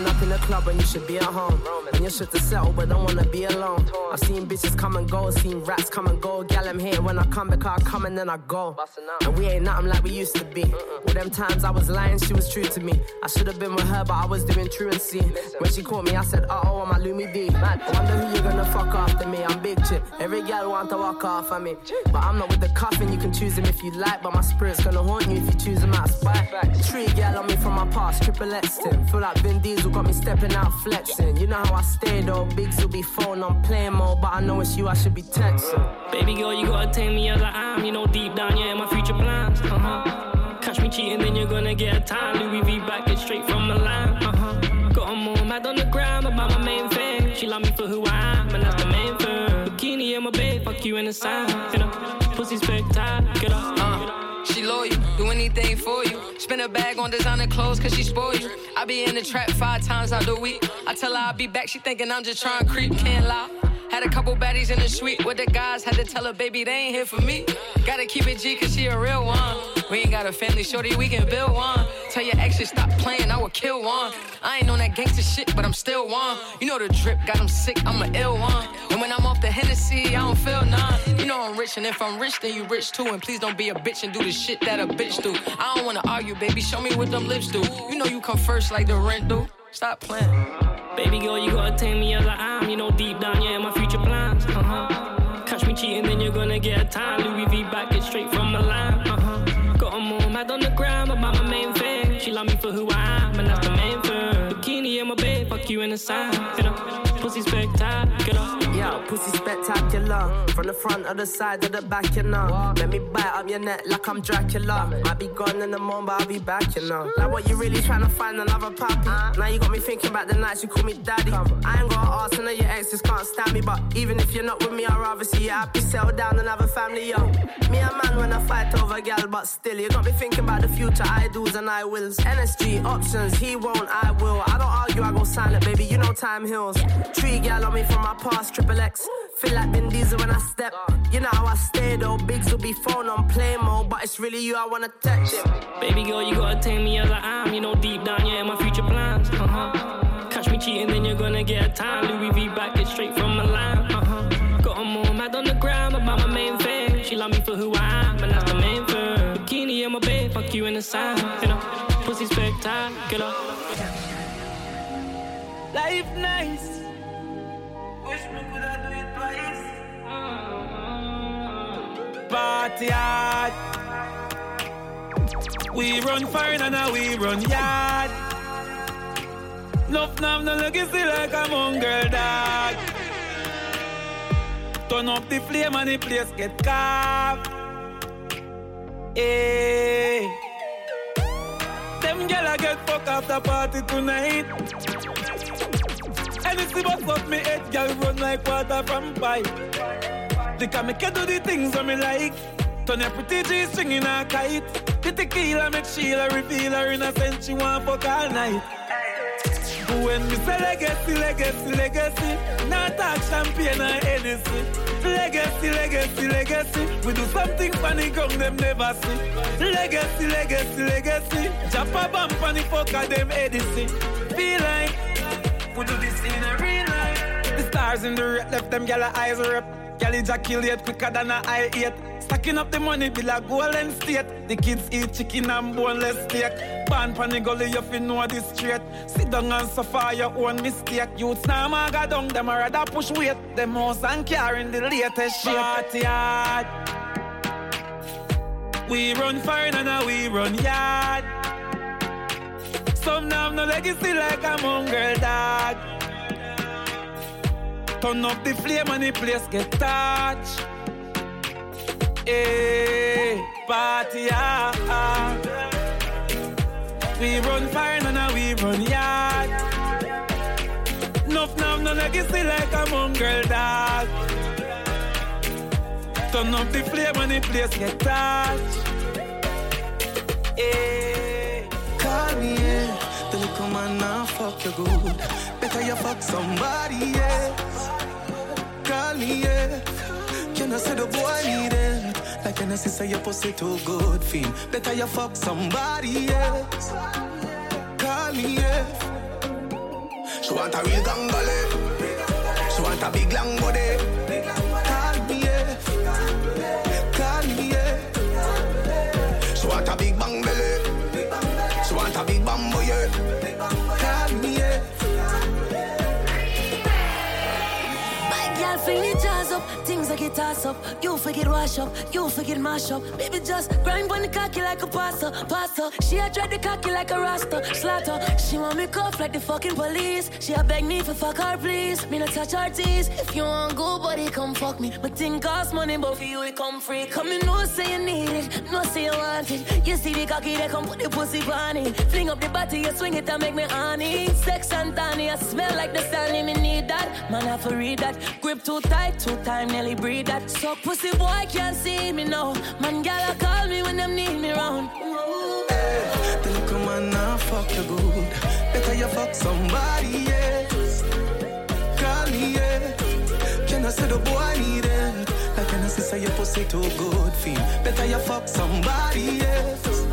Might up in the club when you should be at home. And you should to settle, but don't wanna be alone. I've seen bitches come and go, seen rats come and go. Gal, I'm here when I come back, I come and then I go. And we ain't nothing like we used to be. All them times I was lying, she was true to me. I should have been with her, but I was doing truancy. When she called me, I said, uh oh, I'm a Lumi D. Man, I wonder who you're gonna fuck after me. I'm big chip. Every gal want to walk off of me. But I'm not with the coffin, you can choose him if you like. But my spirit's gonna haunt you if you choose him out of spite. Tree gal on me from my past, triple X. Feel like Vin Diesel got me stepping out flexing. You know how I stay though, Biggs will be phone on playing mode, but I know it's you I should be texting. Baby girl, you gotta take me as I am. You know, deep down, yeah, my future plans. Uh huh. Catch me cheating, then you're gonna get a time. Louis V back it straight from Milan. Uh huh. Got her more mad on the gram about my main thing. She love me for who I am, and that's the main thing. Bikini in my bed, fuck you in the sand. You know, pussy spectacular. Uh, she loyal, do anything for you. Spend a bag on designer clothes cause she spoil you. I be in the trap five times out the week. I tell her I'll be back, she thinking I'm just trying to creep, can't lie. Had a couple baddies in the suite with the guys, had to tell her, baby, they ain't here for me. Gotta keep it G cause she a real one. We ain't got a family, shorty, we can build one. Tell your exes stop playing, I will kill one. I ain't on that gangster shit, but I'm still one. You know the drip got him sick, I'm a ill one. And when I'm off the Hennessy, I don't feel none. You know I'm rich, and if I'm rich, then you rich too. And please don't be a bitch and do the shit that a bitch do. I don't wanna argue, baby, show me what them lips do. You know you come first like the rent do. Stop playing. Baby girl, you gotta take me as I am. You know, deep down, yeah, my future plans. Uh huh. Catch me cheating, then you're gonna get a time. Louis V back it straight from Milan. Uh huh. Got her more mad on the gram about my main thing. She love me for who I am, and that's the main thing. Bikini in my bed, fuck you in the sand. You know, pussy spectacular. Yo, pussy spectacular. From the front or the side or the back, you know. Let me bite up your neck like I'm Dracula. Might be gone in the morning, but I'll be back, you know. Like what you really trying to find another puppy? Now you got me thinking about the nights you call me daddy. I ain't got to ask, I know your exes can't stand me, but even if you're not with me, I'd rather see you happy, settle down and have a family, yo. Me a man when I fight over a gal, but still, you got me thinking about the future, I do's and I wills. NSG, options, he won't, I will. I don't argue, I go silent, baby, you know time heals. Tree gal on me from my past, triple X. Feel like Vin Diesel when I step. You know how I stay though, Bigs will be phone on play mode, but it's really you I wanna touch. Baby girl, you gotta take me as I am. You know, deep down, yeah, in my future plans. Uh huh. Catch me cheating, then you're gonna get a time. Louis V back it straight from Milan. Uh huh. Got a more mad on the ground about my main thing. She love me for who I am, and that's the main thing. Bikini in my bed, fuck you in the sand. You know, pussy spectacular. Life nice. Wish me could do it twice. Party hard. We run fine and now we run yard. Nuff nam no legacy like a mongrel dog. Turn up the flame and the place get carved. Hey. Them gyal get fuck after party tonight. Anything but fuck me head, gyal run like water from pipe. They can make you do the things that me like. Turn your pretty G string in a kite. The tequila make Sheila reveal her innocence. She want fuck all night. When me say legacy, legacy, legacy, not talk champagne or Hennessy. Legacy, legacy, legacy. We do something funny, come them never see. Legacy, legacy, legacy. Jump a bump on the fuck them Edison. Feel like we do this in a real life. The stars in the red left them gyal eyes rip. Gyal ejaculate quicker than a eye eight. Stacking up the money be like golden state. The kids eat chicken and boneless steak. Born pan the gully, you fi know this straight. Sit down and suffer your own mistake. Youths now maga down, them a rather push weight. Them house and carrying the latest shit. Party hard. We run fine and we run yard. Some now have no legacy like a mongrel dog. Turn up the flame and the place get touched. Hey, party hard. We run fire and now we run yard. Nuff now have no legacy like a mongrel dog. Turn up the flame and the place get touched. Hey. Call me, yeah. The little man now fuck you good. Better you fuck somebody else. Call me, yeah. Can I say the boy need it? Like I say your pussy too good, feel? Better you fuck somebody else. Call me, yeah. She want a real gangale. She want a big long body. Up, things like it toss up. You forget wash up, you forget mash up. Baby just grind on the cocky like a pasta, pasta. She a dread the cocky like a rasta, slaughter. She want me cuff like the fucking police. She a beg me for fuck her please. Me not touch her teeth. If you want go, buddy, come fuck me. But thing cost money, but for you it come free. Come in, no say you need it, no say you want it. You see the cocky, they come put the pussy on it. Fling up the body, you swing it and make me honey. Sex and tiny, I smell like the Stanley, me need that. Man, I have to read that. Grip too tight, two time, nearly breathe that. So pussy boy can't see me now. Man, gal, call me when them need me round. The little man now fuck you good. Better you fuck somebody else. Call me, yeah. Can I say the boy need it? Like can I say your pussy too good, feel? Better you fuck somebody else.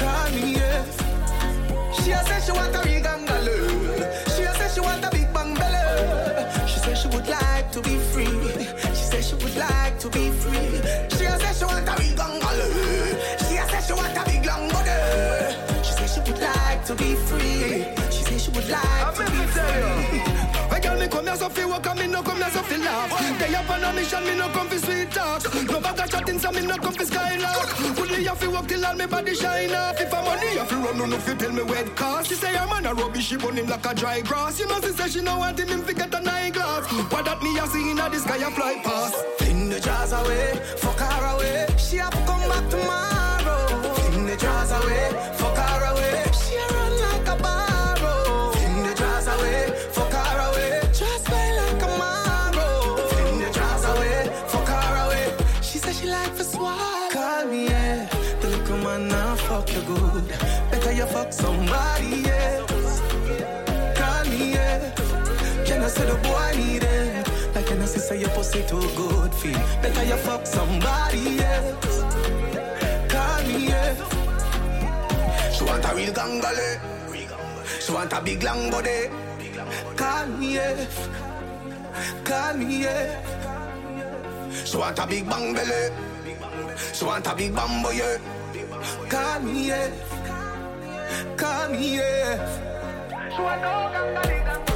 Call me, yeah. She say she want a big so feel work and me no come here so feel laugh. They up on a mission, me no come for sweet talk. No bag of chatting, so me no come for skylark. Would me to work till all me body shine off. If I'm money, have to run, no no fi tell me where it cost. She say I'm on a rubbish, she burn him like a dry grass. You know she say she no want him, him fi get a nine glass. What that me a see inna the sky a fly past. Fling the jars away, fuck her away. She have to come back tomorrow. Fling the jars away, fuck her away. Say your pussy too good feel? Better you fuck somebody else. Call me, yeah. She want a real gangale. She want a big long body. Call me, yeah. Call me, yeah. She want a big bang belly. She want a big bambo, yeah. Call me, yeah. Call me, yeah. She want no DJ